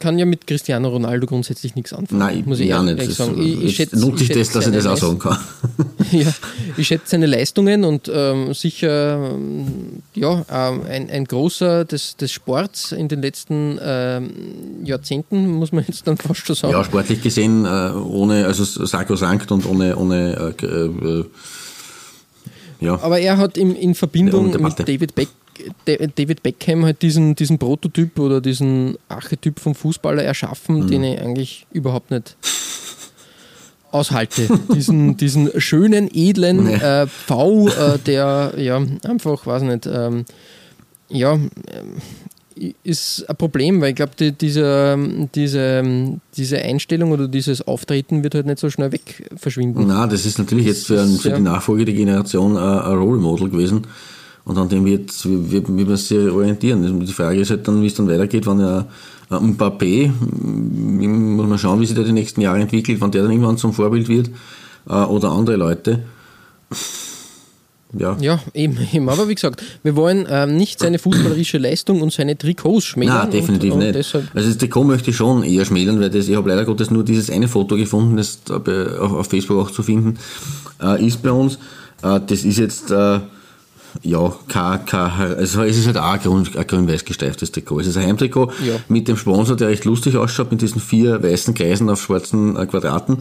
kann ja mit Cristiano Ronaldo grundsätzlich nichts anfangen. Nein, muss ich ja ehrlich nicht. Sagen. Ich, ich jetzt schätze, nutze ich ich das, dass ich das seine auch sagen kann. ja, ich schätze seine Leistungen und ähm, sicher ähm, ja, ähm, ein, ein großer des, des Sports in den letzten ähm, Jahrzehnten, muss man jetzt dann fast schon sagen. Ja, sportlich gesehen, äh, ohne, also sakrosankt und ohne, ohne äh, äh, ja. Aber er hat in, in Verbindung mit. David, Beck, David Beckham halt diesen, diesen Prototyp oder diesen Archetyp vom Fußballer erschaffen, Mhm. den ich eigentlich überhaupt nicht aushalte. diesen, diesen schönen, edlen Nee. äh, V, äh, der ja einfach, weiß nicht, ähm, ja, ähm, ist ein Problem, weil ich glaube, die, diese, diese, diese Einstellung oder dieses Auftreten wird halt nicht so schnell weg verschwinden. Na, das ist natürlich jetzt für, ein, für die nachfolgende Generation äh, ein Role Model gewesen. Und an dem wird, wird, wird man sich orientieren. Die Frage ist halt dann, wie es dann weitergeht, wenn ja ein Mbappé, m, muss man schauen, wie sich der die nächsten Jahre entwickelt, wenn der dann irgendwann zum Vorbild wird, äh, oder andere Leute. Ja, Ja, eben, eben. Aber wie gesagt, wir wollen ähm, nicht seine fußballerische Leistung und seine Trikots schmälern. Nein, definitiv und, und nicht. Also das Trikot möchte ich schon eher schmälern, weil das, ich habe leider Gottes nur dieses eine Foto gefunden, das auf, auf Facebook auch zu finden äh, ist bei uns. Äh, das ist jetzt äh, ja kein, kein, also es ist halt auch ein grün- ein grün-weiß gestreiftes Trikot. Es ist ein Heimtrikot Ja. mit dem Sponsor, der recht lustig ausschaut, mit diesen vier weißen Kreisen auf schwarzen äh, Quadraten.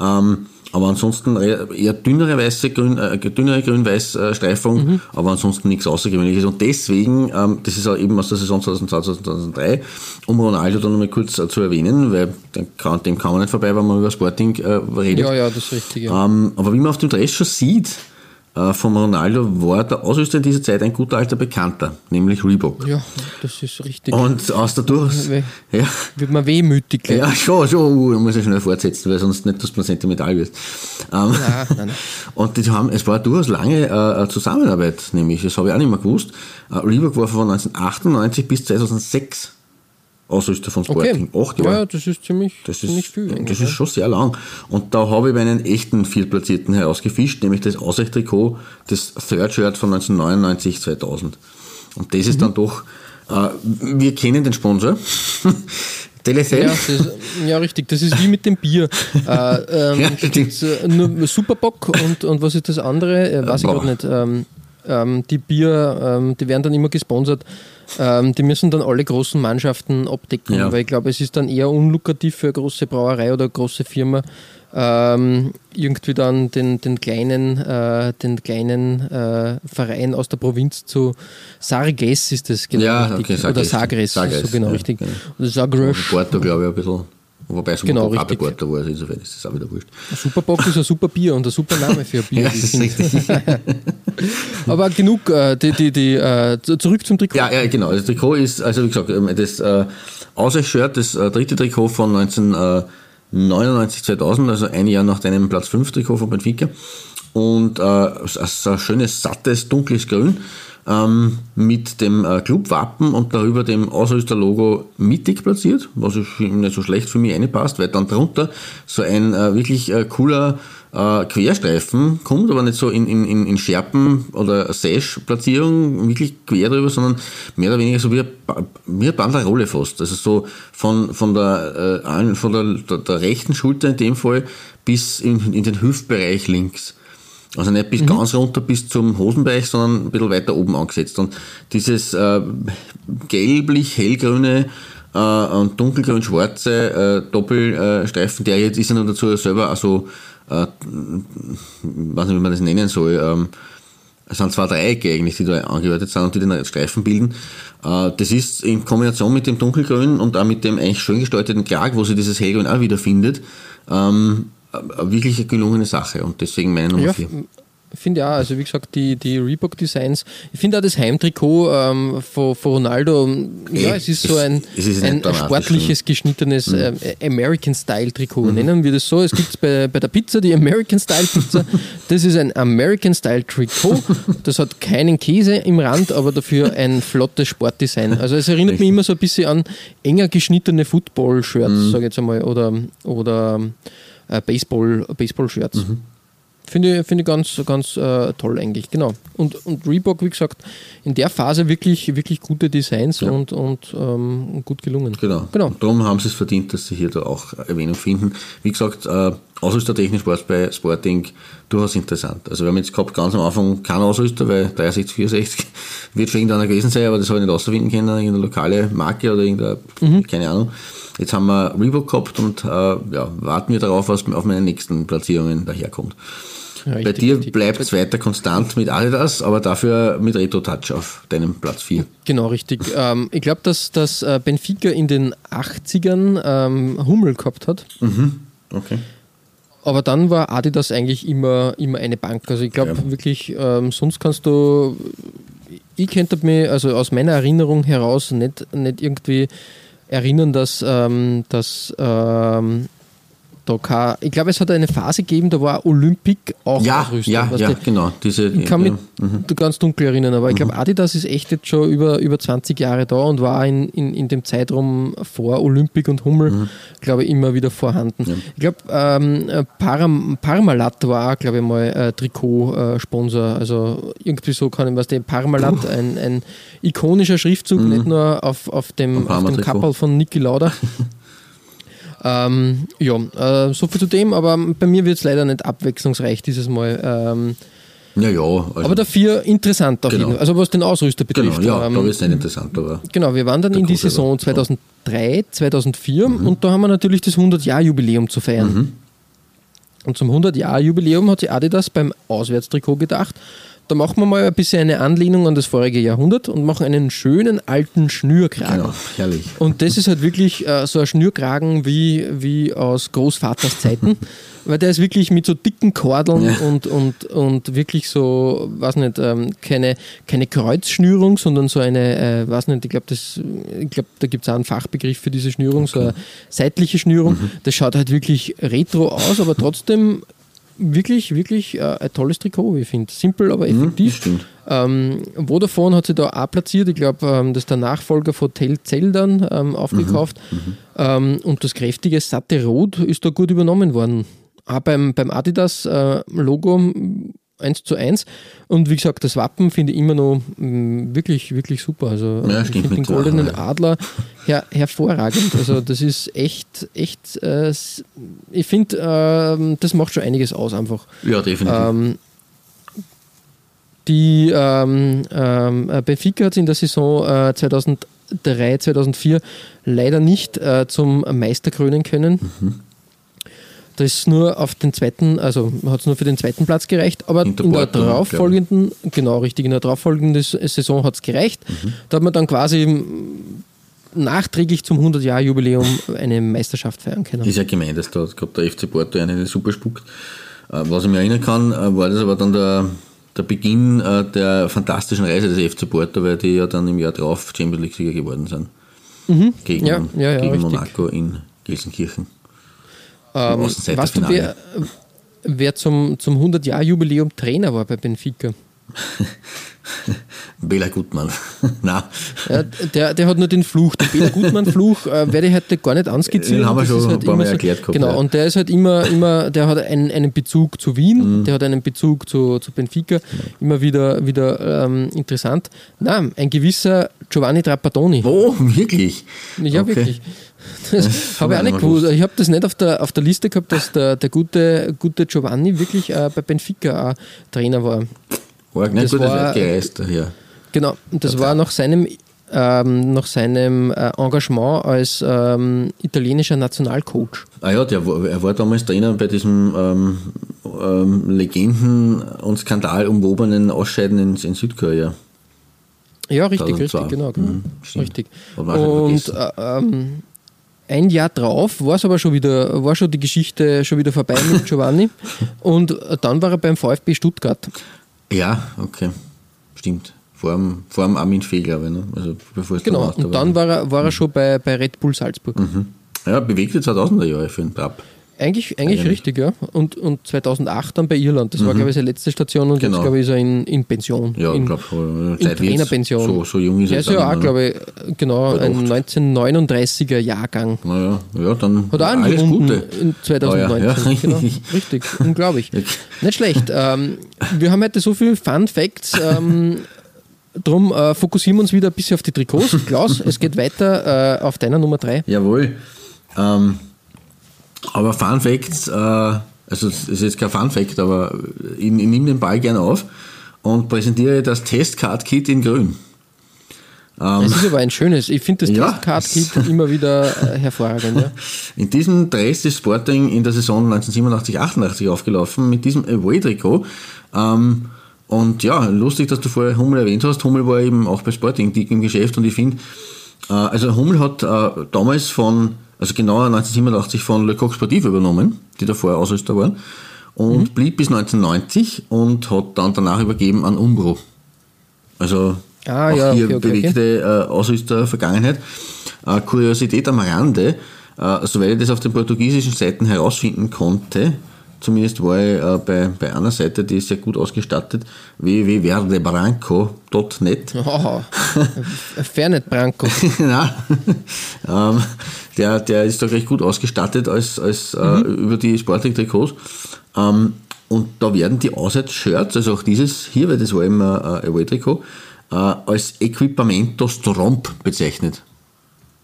Ähm, aber ansonsten eher dünnere weiße, grün, äh, dünnere grün-weiß äh, Streifung, Mhm. aber ansonsten nichts Außergewöhnliches. Und deswegen, ähm, das ist auch eben aus der Saison 2002, 2003, um Ronaldo dann nochmal kurz äh, zu erwähnen, weil dem kann, dem kann man nicht vorbei, wenn man über Sporting äh, redet. ja, ja, das ist richtig. Ja. Ähm, aber wie man auf dem Dress schon sieht, von Ronaldo war der Ausrüster in dieser Zeit ein guter alter Bekannter, nämlich Reebok. ja, das ist richtig. Und aus der Durchs, ja, Wird man wehmütig. gell? ja, schon, schon, uh, muss ich schnell fortsetzen, weil sonst nicht, dass man sentimental wird. Ähm, nein, nein. und die haben, es war durchaus lange äh, Zusammenarbeit, nämlich, das habe ich auch nicht mehr gewusst. Äh, Reebok war von 1998 bis 2006 Ausrüster von Sporting. Okay. Acht Jahre. Ja, das ist ziemlich, Das ziemlich ist, viel. eigentlich, das ist schon sehr lang. Und da habe ich mir einen echten Viertplatzierten herausgefischt, nämlich das Ausweichtrikot, das Third Shirt von 1999, 2000. Und das Mhm. ist dann doch, äh, wir kennen den Sponsor. Telecel. Ja, ist, ja, richtig. Das ist wie mit dem Bier. äh, ähm, Ja, äh, nur Superbock und, und was ist das andere? Äh, weiß ich gerade nicht. Ähm, ähm, die Bier, ähm, die werden dann immer gesponsert. Ähm, die müssen dann alle großen Mannschaften abdecken, Ja. weil ich glaube, es ist dann eher unlukrativ für eine große Brauerei oder eine große Firma, ähm, irgendwie dann den, den kleinen, äh, den kleinen äh, Verein aus der Provinz zu Sarges ist das genau Ja, richtig. okay, oder Sagres. Sagres, so genau ja, richtig. genau. Oder Sagres. Porto, glaube ich, ein bisschen. Wobei Genau, Superbock auch richtig. Supporter war, also insofern ist das auch wieder wurscht. Ein Superbock ist ein super Bier und ein super Name für ein Bier. Ja, das ist richtig. Aber genug, äh, die, die, die, äh, zurück zum Trikot. Ja, ja, genau. Das Trikot ist, also wie gesagt, ähm, das äh, Aussicht-Shirt, das äh, dritte Trikot von 1999, 2000, also ein Jahr nach deinem Platz 5 Trikot von Benfica. Und äh, ist ein schönes, sattes, dunkles Grün ähm, mit dem äh, Clubwappen und darüber dem Ausrüsterlogo mittig platziert, was nicht so schlecht für mich reinpasst, weil dann drunter so ein äh, wirklich äh, cooler äh, Querstreifen kommt, aber nicht so in, in, in Scherpen- oder Sash-Platzierung wirklich quer drüber, sondern mehr oder weniger so wie, ein wie eine Banderole fast. Also so von, von, der, äh, von der, der, der rechten Schulter in dem Fall bis in, in den Hüftbereich links. Also nicht bis ganz runter bis zum Hosenbereich, sondern ein bisschen weiter oben angesetzt. Und dieses äh, gelblich-hellgrüne äh, und dunkelgrün-schwarze äh, Doppelstreifen, der jetzt ist ja noch dazu selber also äh, weiß nicht, wie man das nennen soll, ähm, es sind zwei Dreiecke eigentlich, die da angehörtet sind und die den Streifen bilden. Äh, das ist in Kombination mit dem dunkelgrün und auch mit dem eigentlich schön gestalteten Krag, wo sich dieses hellgrün auch wiederfindet, ähm, wirklich eine gelungene Sache und deswegen meine Nummer Ja, 4. finde ja, also wie gesagt, die, die Reebok-Designs, ich finde auch das Heimtrikot ähm, von, von Ronaldo, ja, Eh, es ist so ein, ist ein dramatisch, sportliches, geschnittenes Mhm. ähm, American-Style-Trikot, nennen wir das so. Es gibt bei, bei der Pizza die American-Style-Pizza, das ist ein American-Style-Trikot, das hat keinen Käse im Rand, aber dafür ein flottes Sportdesign. Also es erinnert mich immer so ein bisschen an enger geschnittene Football-Shirts, Mhm. sage ich jetzt einmal, oder, oder äh, Baseball, Baseball-Shirts. Mhm. Finde ich, finde ich ganz, ganz äh, toll eigentlich, genau. Und, und Reebok, wie gesagt, in der Phase wirklich, wirklich gute Designs und, und ähm, gut gelungen. Genau. genau. Darum haben sie es verdient, dass sie hier da auch Erwähnung finden. Wie gesagt, äh, Ausrüstertechnisch war es bei Sporting durchaus interessant. Also wir haben jetzt gehabt ganz am Anfang keinen Ausrüster, weil 63, 64 wird für irgendeiner gewesen sein, aber das habe ich nicht auszufinden können, irgendeine lokale Marke oder irgendeine, Mhm. keine Ahnung. Jetzt haben wir Reebok gehabt und äh, ja, warten wir darauf, was auf meine nächsten Platzierungen daherkommt. Ja, Bei dir bleibt es weiter konstant mit Adidas, aber dafür mit Retro Touch auf deinem Platz 4. Genau, richtig. Ähm, ich glaube, dass, dass äh, Benfica in den 80ern ähm, Hummel gehabt hat. Okay. Aber dann war Adidas eigentlich immer, immer eine Bank. Also ich glaube Ja. wirklich, ähm, sonst kannst du, ich könnte mir also aus meiner Erinnerung heraus nicht, nicht irgendwie erinnern, dass, ähm, dass ähm, da kein, ich glaube, es hat eine Phase gegeben, da war Olympic auch Ja, Ausrüster. ja, ja, du? genau. Diese, Ich kann mich ja, mhm. ganz dunkel erinnern, aber ich glaube, Adidas ist echt jetzt schon über, über 20 Jahre da und war in, in, in dem Zeitraum vor Olympic und Hummel, glaube ich, immer wieder vorhanden. Ich glaube, ähm, äh, Param, Parmalat war, glaube ich, mal äh, Trikotsponsor. also irgendwie so kann ich was der Parmalat, ein, ein ikonischer Schriftzug, nicht nur auf, auf dem, auf dem. Kapperl von Niki Lauda. Ähm, ja, äh, so viel zu dem, aber bei mir wird es leider nicht abwechslungsreich dieses Mal. Ähm, ja, ja. Also, aber dafür interessant auf Genau. jeden Fall. Also was den Ausrüster genau, betrifft. ja, ähm, da es nicht interessant, aber genau, wir waren dann in die Saison selber, 2003, 2004 Mhm. und da haben wir natürlich das 100-Jahr-Jubiläum zu feiern. Und zum 100-Jahr-Jubiläum hat sich Adidas beim Auswärtstrikot gedacht, da machen wir mal ein bisschen eine Anlehnung an das vorige Jahrhundert und machen einen schönen alten Schnürkragen. genau, herrlich. Und das ist halt wirklich äh, so ein Schnürkragen wie, wie aus Großvaters Zeiten, weil der ist wirklich mit so dicken Kordeln Ja. und, und, und wirklich so, weiß nicht, ähm, keine, keine Kreuzschnürung, sondern so eine, äh, weiß nicht, ich glaube, glaub, da gibt es auch einen Fachbegriff für diese Schnürung, so eine seitliche Schnürung. Mhm. Das schaut halt wirklich retro aus, aber trotzdem wirklich, wirklich äh, ein tolles Trikot, wie ich finde. Simpel, aber Mhm, effektiv. stimmt. Ähm, Vodafone hat sich da auch platziert. Ich glaube, ähm, das ist der Nachfolger von Telcel dann ähm, aufgekauft. Ähm, und das kräftige, satte Rot ist da gut übernommen worden. Auch beim, beim Adidas-Logo eins zu eins. Und wie gesagt, das Wappen finde ich immer noch mh, wirklich, wirklich super. Also Ja, ich finde den goldenen ja. Adler her, hervorragend. Also das ist echt, echt, äh, ich finde, ähm, das macht schon einiges aus einfach. Ja, definitiv. Ähm, die ähm, ähm, äh, Benfica hat in der Saison äh, 2003, 2004 leider nicht äh, zum Meister krönen können. Mhm. Das ist nur auf den zweiten, also hat es nur für den zweiten Platz gereicht, aber in der Porto, darauffolgenden, genau richtig, in der darauffolgenden Saison hat es gereicht. Mhm. Da hat man dann quasi nachträglich zum 100-Jahr-Jubiläum eine Meisterschaft feiern können. Ist ja gemein, dass da gerade der FC Porto einen super spuckt. Äh, was ich mir erinnern kann, äh, war das aber dann der, der Beginn äh, der fantastischen Reise des FC Porto, weil die ja dann im Jahr drauf Champions League-Sieger geworden sind. Gegen, Mhm. Ja, ja, ja, gegen. Monaco in Gelsenkirchen. Ähm, weißt du, wer, wer zum, zum 100-Jahr-Jubiläum Trainer war bei Benfica? Bela Gutmann. Nein, Ja, der, der hat nur den Fluch, den Peter Gutmann-Fluch, äh, werde ich heute gar nicht anskizzieren. Den haben wir schon ist ein paar Mal erklärt gehabt, Genau, ja. und der ist halt immer, immer der hat einen, einen Bezug zu Wien, Mhm. der hat einen Bezug zu, zu Benfica, immer wieder, wieder ähm, interessant. Nein, ein gewisser Giovanni Trapattoni. Oh, wirklich? Ja, Okay. wirklich. Das habe ich auch ich nicht gewusst. Ich habe das nicht auf der, auf der Liste gehabt, dass der, der gute, gute Giovanni wirklich äh, bei Benfica auch Trainer war. Arg, nicht Das gut, war- gereist daher. Genau, und das war nach seinem, ähm, nach seinem äh, Engagement als ähm, italienischer Nationalcoach. Ah ja, der war, er war damals Trainer bei diesem ähm, ähm, Legenden- und Skandal umwobenen Ausscheiden in, in Südkorea. Ja, richtig, 2002. richtig, genau. genau. Mhm, richtig. Und äh, ähm, ein Jahr drauf war es aber schon wieder, war schon die Geschichte schon wieder vorbei mit Giovanni. Und dann war er beim VfB Stuttgart. Ja, okay. Stimmt. Vor dem, vor dem Armin Fee, glaube ich. Ne? Also bevor es Genau, Meister und dann war er, war er schon bei, bei Red Bull Salzburg. Mhm. Ja, bewegte 2000er Jahre für den Trapp. Eigentlich, eigentlich richtig, ja. Und, und 2008 dann bei Irland. Das war, glaube ich, seine letzte Station und Genau. jetzt, glaube ich, ist er in, in Pension. Ja, in, ich glaube schon. in Trainerpension. So, so jung ist Der er ist ja auch, ne? glaube ich, genau, ein 1939er Jahrgang. Naja, ja, dann Hat auch alles angebunden Gute. in 2019. Ah, ja. genau, richtig, unglaublich. Nicht schlecht. Ähm, wir haben heute so viele Fun Facts. Ähm, drum äh, fokussieren wir uns wieder ein bisschen auf die Trikots. Klaus, es geht weiter äh, auf deiner Nummer 3. Jawohl. Ähm, aber Fun Facts, äh, also es ist jetzt kein Fun Fact, aber ich, ich nehme den Ball gerne auf und präsentiere das Testcard-Kit in grün. Es ist aber ein schönes. Ich finde das Ähm. Ja. Testcard-Kit immer wieder äh, hervorragend. Ja. In diesem Dress ist Sporting in der Saison 1987-88 aufgelaufen, mit diesem Away-Trikot. Ähm, und ja, lustig, dass du vorher Hummel erwähnt hast. Hummel war eben auch bei Sporting dick im Geschäft und ich finde, äh, also Hummel hat äh, damals von, also genauer 1987 von Le Coq Sportif übernommen, die davor Ausrüster waren, und blieb bis 1990 und hat dann danach übergeben an Umbro. Also Ah, auch ja, hier okay, okay, bewegte äh, Ausrüster-Vergangenheit. Äh, Kuriosität am Rande, äh, soweit ich das auf den portugiesischen Seiten herausfinden konnte, zumindest war ich äh, bei, bei einer Seite, die ist sehr gut ausgestattet, www.verdebranco.net. Oh, Fernet Branco. Nein, ähm, der, der ist da recht gut ausgestattet als, als äh, über die Sporting-Trikots. Ähm, und da werden die Auswärts-Shirts, also auch dieses hier, weil das war immer äh, Away-Trikot, äh, als Equipamento Stromp bezeichnet.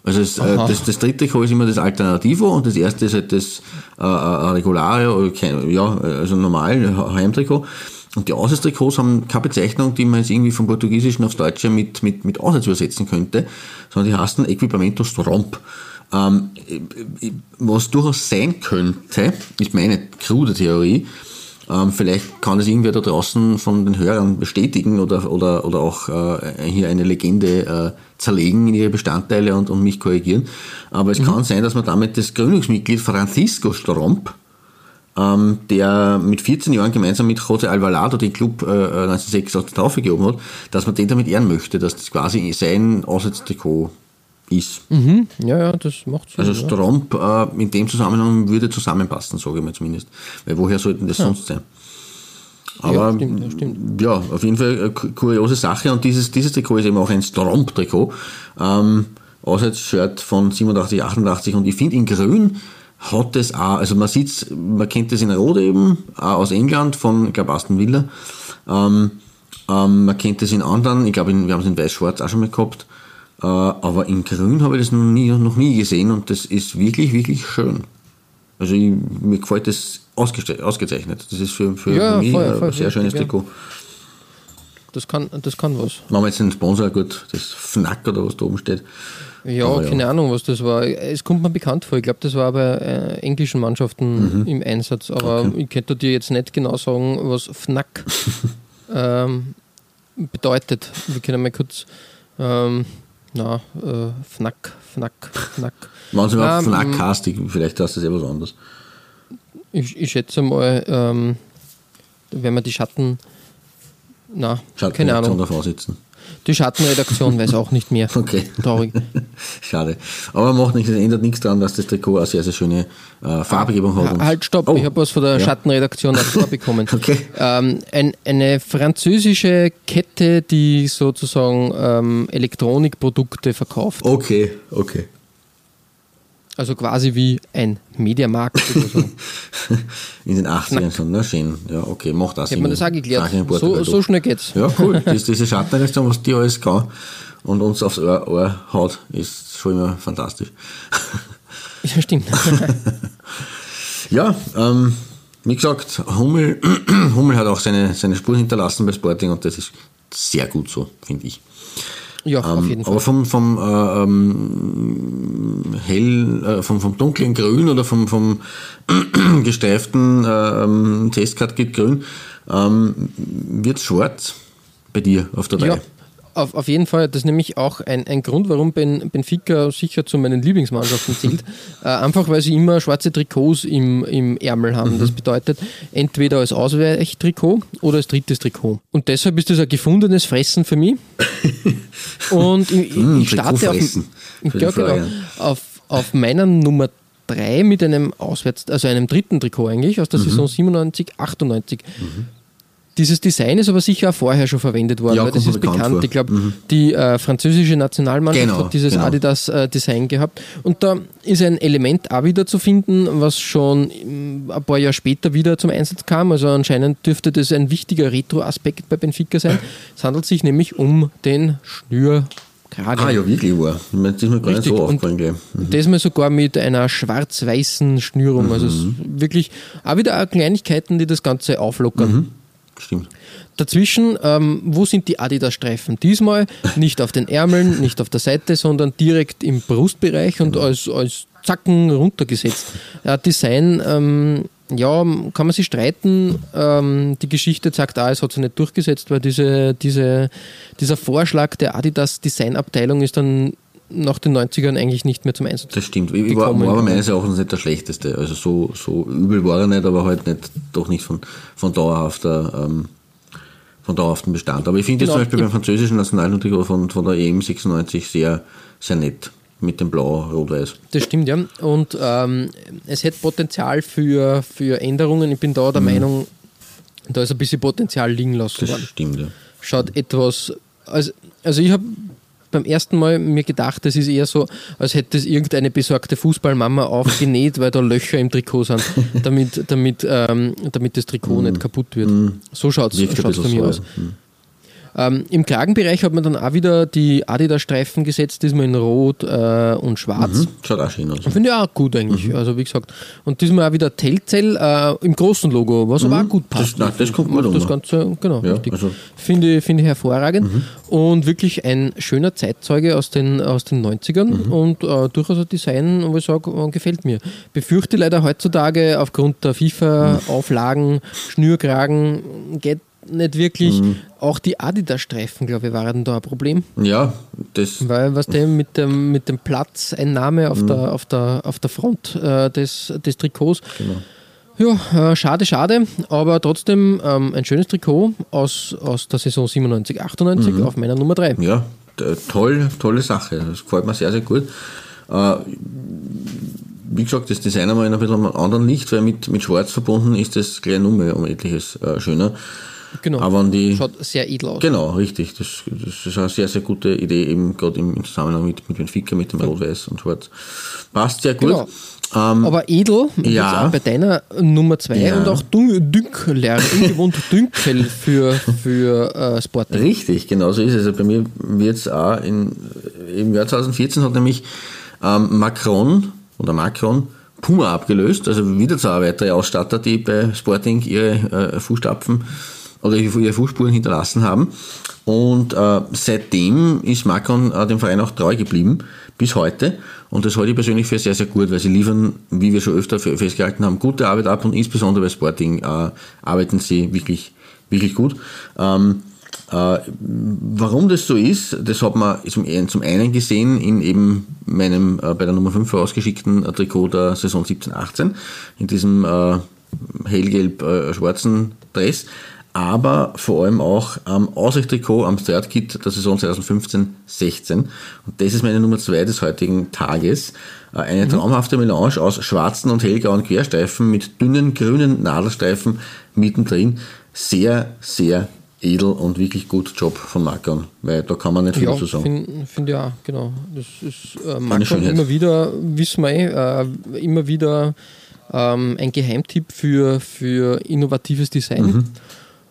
Also es, äh, das, das dritte Trikot ist immer das Alternativo und das erste ist halt das äh, äh, Regulare, oder kein, ja, also normal Heimtrikot. Und die Auswärtstrikots haben keine Bezeichnung, die man jetzt irgendwie vom Portugiesischen aufs Deutsche mit, mit, mit Auswärts übersetzen könnte, sondern die heißen Equipamento Stromp. Ähm, was durchaus sein könnte, ist meine krude Theorie, ähm, vielleicht kann es irgendwer da draußen von den Hörern bestätigen oder, oder, oder auch äh, hier eine Legende äh, zerlegen in ihre Bestandteile und, und mich korrigieren. Aber es kann sein, dass man damit das Gründungsmitglied Francisco Stromp, ähm, der mit 14 Jahren gemeinsam mit José Alvarado den Club äh, 1986 draufgegeben hat, dass man den damit ehren möchte, dass das quasi sein Auswärtstrikot ist. Ja, ja, das macht Sinn. Also ja. Stromp äh, in dem Zusammenhang würde zusammenpassen, sage ich mal zumindest. Weil woher sollten das sonst sein? Aber Ja, stimmt, ja, stimmt. ja, auf jeden Fall eine ku- kuriose Sache und dieses, dieses Trikot ist eben auch ein Stromp-Trikot. Ähm, Auswärts-Shirt von 87, 88 und ich finde in grün hat es auch, also man sieht's, man kennt das in Rot eben, auch aus England von, ich glaube, Aston Villa. Ähm, ähm, man kennt das in anderen, ich glaube, wir haben es in weiß-schwarz auch schon mal gehabt. Äh, aber in grün habe ich das noch nie, noch nie gesehen und das ist wirklich, wirklich schön. Also ich, mir gefällt das ausgezeichnet. Das ist für, für Ja, mich voll, ein voll, sehr richtig, schönes ja. Trikot. Das kann, das kann was. Machen wir jetzt einen Sponsor, gut, das Fnack oder was da oben steht. Ja, Aber ja. keine Ahnung, was das war. Es kommt mir bekannt vor. Ich glaube, das war bei äh, englischen Mannschaften Mhm. im Einsatz. Aber ich könnte dir jetzt nicht genau sagen, was FNAC ähm, bedeutet. Wir können mal kurz ähm, Na, äh, Fnack, Fnack, Fnack. Sie Na, mal von mm, vielleicht hast du das etwas anderes. Ich, ich schätze mal, ähm, wenn man die Schatten. Na, keine Schattenreaktion Ahnung. davor sitzen. Die Schattenredaktion weiß auch nicht mehr. Okay. Traurig. Schade. Aber macht nichts, es ändert nichts daran, dass das Trikot eine sehr, sehr schöne äh, Farbgebung hat. Halt, stopp, Oh, ich habe was von der ja. Schattenredaktion auch bekommen. Okay. Ähm, ein, eine französische Kette, die sozusagen ähm, Elektronikprodukte verkauft. Okay, okay. Also quasi wie ein Mediamarkt oder so. In den 80ern schon, na schön. Ja, okay, macht das Hätte man das auch geklärt. Ich So, so schnell geht's. Ja, cool. Das, diese Schattenreaktion, was die alles kann und uns aufs Ohr, Ohr haut, ist schon immer fantastisch. Ja, stimmt. Ja, ähm, wie gesagt, Hummel, Hummel hat auch seine, seine Spur hinterlassen bei Sporting und das ist sehr gut so, finde ich. Ja, auf Ähm, jeden Fall. aber vom, vom äh, ähm, hell, äh, vom, vom dunklen Grün oder vom, vom gesteiften äh, ähm, Testcard geht grün, ähm, wird schwarz bei dir auf der 3. Ja, auf, auf jeden Fall. Das ist nämlich auch ein, ein Grund, warum ben, Benfica sicher zu meinen Lieblingsmannschaften zählt. äh, einfach weil sie immer schwarze Trikots im, im Ärmel haben. Mhm. Das bedeutet, entweder als Ausweichtrikot oder als drittes Trikot. Und deshalb ist das ein gefundenes Fressen für mich. Und ich, Mm, ich starte auf, ja, genau, auf, auf meiner Nummer 3 mit einem Auswärts, also einem dritten Trikot eigentlich aus der Mhm. Saison 97, 98. Dieses Design ist aber sicher auch vorher schon verwendet worden, Ja, weil das kommt ist bekannt vor. Mhm. Ich glaube, die äh, französische Nationalmannschaft Genau, hat dieses genau. Adidas-Design gehabt. Und da ist ein Element auch wieder zu finden, was schon ähm, ein paar Jahre später wieder zum Einsatz kam. Also anscheinend dürfte das ein wichtiger Retro-Aspekt bei Benfica sein. Es handelt sich nämlich um den Schnürkragen. Ah ja, wirklich wahr. Ich meine, Das ist mir gar nicht Richtig. so Und aufgefallen gleich. Das mal sogar mit einer schwarz-weißen Schnürung. Also es ist wirklich auch wieder Kleinigkeiten, die das Ganze auflockern. Stimmt. Dazwischen, ähm, wo sind die Adidas-Streifen? Diesmal nicht auf den Ärmeln, nicht auf der Seite, sondern direkt im Brustbereich und als, als Zacken runtergesetzt. Ja, Design, ähm, ja, kann man sich streiten. Ähm, die Geschichte sagt auch, es hat sich nicht durchgesetzt, weil diese, diese, dieser Vorschlag der Adidas-Designabteilung ist dann nach den 90ern eigentlich nicht mehr zum Einsatz Das stimmt. Ich war, aber meines Erachtens nicht der schlechteste. Also so, so übel war er nicht, aber halt nicht, doch nicht von, von dauerhafter, ähm, von dauerhaftem Bestand. Aber ich finde Genau. jetzt zum Beispiel beim französischen Nationaltrikot von, von der EM 96 sehr, sehr nett. Mit dem Blau, Rot-Weiß. Das stimmt, ja. Und ähm, es hätte Potenzial für, für Änderungen. Ich bin da der Meinung, da ist ein bisschen Potenzial liegen lassen Das worden. stimmt, ja. Schaut etwas. Also, also ich habe beim ersten Mal mir gedacht, das ist eher so, als hätte es irgendeine besorgte Fußballmama aufgenäht, weil da Löcher im Trikot sind, damit, damit, ähm, damit das Trikot nicht kaputt wird. So schaut es bisschen mich so, aus. ja. Hm. Ähm, Im Kragenbereich hat man dann auch wieder die Adidas-Streifen gesetzt, diesmal in Rot äh, und Schwarz. Hm? Schaut auch schön aus. Finde ich auch gut eigentlich. Also wie gesagt. Und diesmal auch wieder Telltale äh, im großen Logo, was aber auch gut passt. Das- nein, das kommt da Das mal. Ganze, genau, Ja, richtig. also- Finde, finde ich hervorragend. Und wirklich ein schöner Zeitzeuge aus den, aus den 90ern und äh, durchaus ein Design, wo ich sage, äh, gefällt mir. Befürchte leider heutzutage aufgrund der FIFA-Auflagen, Schnürkragen, geht nicht wirklich. Auch die Adidas-Streifen, glaube ich, waren da ein Problem. Ja, das, Weil, was dem mit dem, mit dem Platzeinnahme auf, der, auf, der, auf der Front äh, des, des Trikots. Ja, äh, schade, schade, aber trotzdem ähm, ein schönes Trikot aus, aus der Saison 97, 98 auf meiner Nummer 3. ja, t- toll, tolle Sache. Das gefällt mir sehr, sehr gut. Äh, wie gesagt, das Design einmal in ein bisschen einem anderen Licht, weil mit, mit Schwarz verbunden ist das gleich um etliches äh, schöner. Genau. Aber die, Schaut sehr edel aus. Genau, richtig. Das, das ist eine sehr, sehr gute Idee, eben gerade im, Zusammenhang mit, mit Benfica, mit dem Rot-Weiß und Schwarz. Passt sehr gut. Genau. Ähm, Aber edel, Ja. bei deiner Nummer 2 Ja. und auch dun- Dünkler, ungewohnt Dünkel für, für äh, Sporting. Richtig, genau so ist es. Also bei mir wird es auch in, im Jahr 2014 hat nämlich ähm, Macron oder Macron Puma abgelöst, also wieder zwei weitere Ausstatter, die bei Sporting ihre äh, Fußstapfen oder ihre Fußspuren hinterlassen haben. Und äh, seitdem ist Macron äh, dem Verein auch treu geblieben, bis heute. Und das halte ich persönlich für sehr, sehr gut, weil sie liefern, wie wir schon öfter fe- festgehalten haben, gute Arbeit ab und insbesondere bei Sporting äh, arbeiten sie wirklich, wirklich gut. Ähm, Äh, warum das so ist, das hat man zum, zum einen gesehen in eben meinem äh, bei der Nummer 5 vorausgeschickten äh, Trikot der Saison 17-18, in diesem äh, hellgelb-schwarzen Dress, aber vor allem auch am Aussichttrikot, am Third Kit der Saison 2015-16. Und das ist meine Nummer 2 des heutigen Tages. Eine mhm. traumhafte Melange aus schwarzen und hellgrauen Querstreifen mit dünnen grünen Nadelstreifen mittendrin. Sehr, sehr edel und wirklich gut Job von Markern, weil da kann man nicht viel ja, dazu sagen. Finde find ja, genau. Das ist äh, Markern immer wieder, wissen wir eh, äh, immer wieder ähm, ein Geheimtipp für, für innovatives Design. Mhm.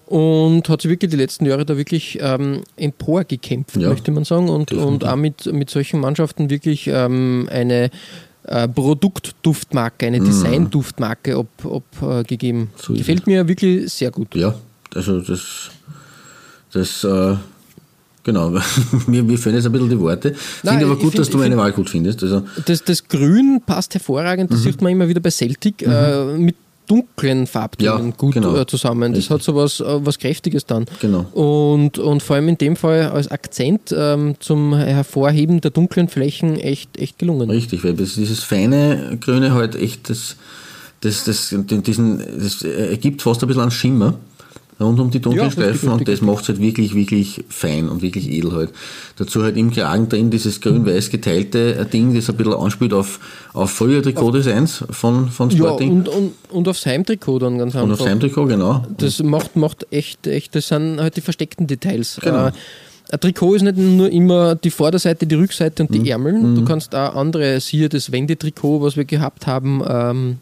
Und hat sich wirklich die letzten Jahre da wirklich ähm, emporgekämpft, ja, möchte man sagen. Und, und auch mit, mit solchen Mannschaften wirklich ähm, eine äh, Produktduftmarke, eine mhm. Designduftmarke ob, ob, äh, gegeben. So Gefällt mir wirklich sehr gut. Ja, also das das, äh, genau, mir, mir fehlen jetzt ein bisschen die Worte. Ich finde aber gut, find, dass du meine Wahl gut findest. Also das, das Grün passt hervorragend, das mhm. sieht man immer wieder bei Celtic, mhm. äh, mit dunklen Farbtönen ja, gut genau. äh, zusammen. Das Richtig. hat so was, äh, was Kräftiges dann. Genau. Und, und vor allem in dem Fall als Akzent ähm, zum Hervorheben der dunklen Flächen echt, echt gelungen. Richtig, weil dieses feine Grüne halt echt das, das, das, diesen, das ergibt fast ein bisschen einen Schimmer rund um die dunklen ja, Streifen und das macht es halt wirklich, wirklich fein und wirklich edel halt. Dazu halt im Kragen drin dieses grün-weiß geteilte Ding, das ein bisschen anspielt auf, auf frühe Trikotdesigns von, von Sporting. Ja, und, und, und aufs Heimtrikot dann ganz einfach. Und aufs Heimtrikot, genau. Das macht, macht echt, echt, das sind halt die versteckten Details. Genau. Äh, ein Trikot ist nicht nur immer die Vorderseite, die Rückseite und die mhm. Ärmel. Du mhm. kannst auch andere, siehe das Wendetrikot, was wir gehabt haben, ähm,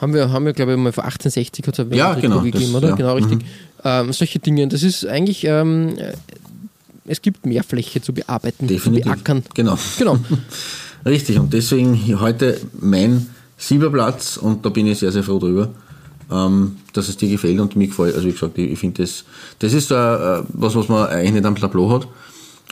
haben wir, haben wir glaube ich, mal vor 1860 hat es ja, genau, gegeben, das, oder? Ja. Genau, richtig. Mhm. Ähm, solche Dinge. Das ist eigentlich, ähm, es gibt mehr Fläche zu bearbeiten, Definitiv. zu beackern. Genau. genau. richtig. Und deswegen heute mein Silberplatz und da bin ich sehr, sehr froh drüber. Ähm, dass es dir gefällt und mir gefällt. Also wie gesagt, ich, ich finde das, das ist so äh, was, was man eigentlich nicht am Tableau hat.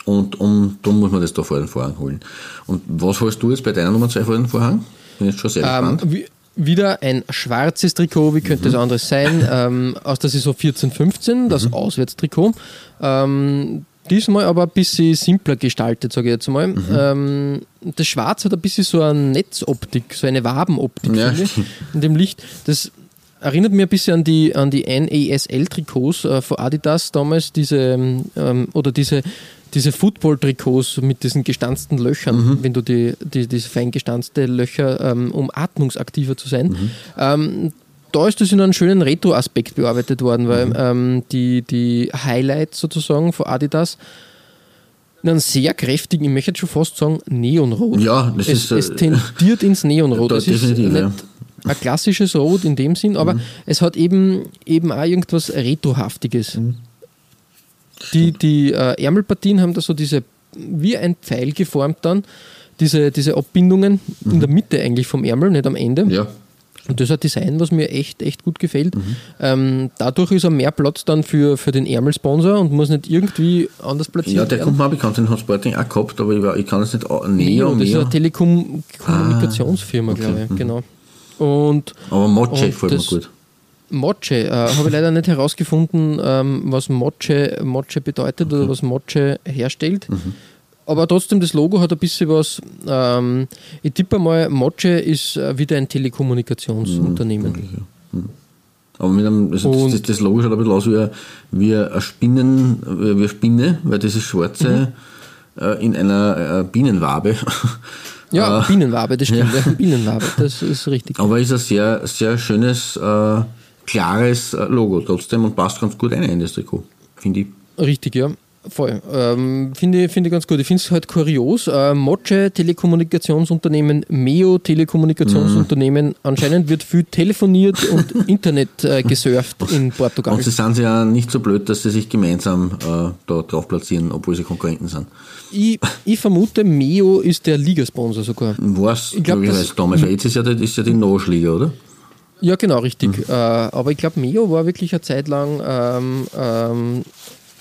Und um, darum muss man das da vor den Vorhang holen. Und was holst du jetzt bei deiner Nummer 2 vor den Vorhang? Bin jetzt schon sehr ähm, gespannt. Wieder ein schwarzes Trikot, wie könnte es mhm. anderes sein, ähm, aus der Saison 14-15, das mhm. Auswärtstrikot. Ähm, diesmal aber ein bisschen simpler gestaltet, sage ich jetzt mal. Mhm. Ähm, das Schwarz hat ein bisschen so eine Netzoptik, so eine Wabenoptik ja. in dem Licht. Das erinnert mich ein bisschen an die, an die NASL-Trikots äh, von Adidas damals, diese, ähm, oder diese diese Football-Trikots mit diesen gestanzten Löchern, mhm. wenn du die, die, diese fein gestanzte Löcher, ähm, um atmungsaktiver zu sein. Mhm. Ähm, da ist das in einem schönen Retro-Aspekt bearbeitet worden, weil mhm. ähm, die, die Highlights sozusagen von Adidas in einem sehr kräftigen, ich möchte schon fast sagen, Neonrot. Ja, das es, ist. Es tendiert ins Neonrot. Das ist nicht ja. ein klassisches Rot in dem Sinn, aber mhm. es hat eben, eben auch irgendwas Retrohaftiges. Mhm. Die, die äh, Ärmelpartien haben da so diese, wie ein Pfeil geformt dann, diese, diese Abbindungen mhm. in der Mitte eigentlich vom Ärmel, nicht am Ende. Ja. Und das ist ein Design, was mir echt, echt gut gefällt. Mhm. Ähm, dadurch ist er mehr Platz dann für, für den Ärmelsponsor und muss nicht irgendwie anders platzieren. Ja, der werden. kommt mal bekannt, den hat Sporting auch gehabt, aber ich, ich kann es nicht näher. Neo, das ist eine Telekommunikationsfirma, ah, okay. glaube ich. Mhm. Genau. Und, aber Moche gefällt mir gut. Moche. Äh, Habe ich leider nicht herausgefunden, ähm, was Moche, Moche bedeutet okay. oder was Moche herstellt. Mhm. Aber trotzdem, das Logo hat ein bisschen was. Ähm, ich tippe mal, Moche ist äh, wieder ein Telekommunikationsunternehmen. Mhm, mhm. Aber mit einem, also das, das, Logo schaut ein bisschen aus wie, wie eine, Spinnen, wie eine Spinne, weil das ist schwarze mhm. äh, in einer äh, Bienenwabe. Ja, äh, Bienenwabe, das stimmt. Ja. Bienenwabe, das ist richtig. Aber ist ein sehr, sehr schönes äh, klares äh, Logo trotzdem und passt ganz gut ein in das Trikot, finde ich. Richtig, ja. Voll. Ähm, finde ich, find ich ganz gut. Ich finde es halt kurios. Äh, Moche Telekommunikationsunternehmen, Meo Telekommunikationsunternehmen. Mm. Anscheinend wird viel telefoniert und Internet äh, gesurft in Portugal. Und sie sind ja nicht so blöd, dass sie sich gemeinsam äh, da drauf platzieren, obwohl sie Konkurrenten sind. Ich, ich vermute, Meo ist der Ligasponsor sogar. Was? Ich glaube, damals. Jetzt ist ja, die, ist ja die Nosch-Liga, oder? Ja, genau, richtig. Mhm. Äh, aber ich glaube, Meo war wirklich eine Zeit lang ähm, ähm,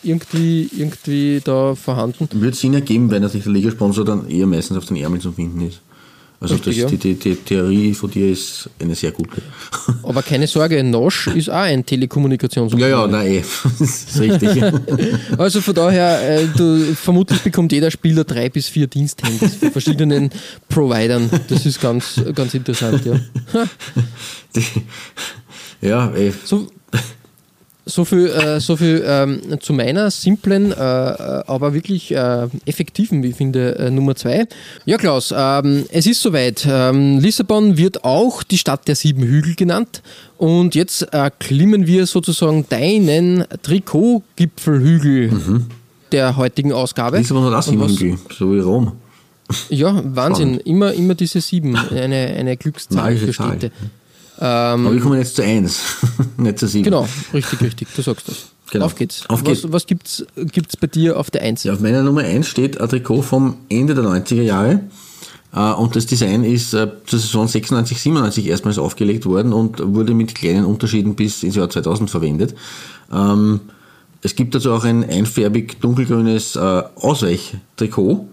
irgendwie, irgendwie da vorhanden. Würde es Sinn ergeben, weil natürlich der Ligasponsor dann eher meistens auf den Ärmel zu finden ist. Also das, ja. die, die, die Theorie von dir ist eine sehr gute. Aber keine Sorge, Nosch ist auch ein Ja, Telekommunikationsunternehmen. ja, nein, eh. das ist richtig. Also von daher, äh, du, vermutlich bekommt jeder Spieler drei bis vier Diensthandys von verschiedenen Providern. Das ist ganz, ganz interessant, ja. Ja, eh. So, so viel, äh, so viel ähm, zu meiner simplen, äh, äh, aber wirklich äh, effektiven, wie ich finde, äh, Nummer zwei. Ja, Klaus, ähm, es ist soweit. Ähm, Lissabon wird auch die Stadt der sieben Hügel genannt. Und jetzt erklimmen wir sozusagen deinen Trikotgipfelhügel der heutigen Ausgabe. Lissabon hat auch sieben Hügel, so wie Rom. Ja, Wahnsinn. Immer, immer diese sieben. Eine, eine Glückszahl für Zahl. Städte. Aber wir kommen jetzt zu eins, nicht zu sieben. Genau, richtig, richtig. Du sagst das. Genau. Auf geht's. Auf geht's. Was, was gibt's, gibt's bei dir auf der Eins? Ja, auf meiner Nummer 1 steht ein Trikot vom Ende der 90er Jahre. Äh, Und das Design ist äh, zur Saison 96, 97 erstmals aufgelegt worden und wurde mit kleinen Unterschieden bis ins Jahr 2000 verwendet. Ähm, Es gibt dazu auch ein einfärbig dunkelgrünes äh, Ausweichtrikot.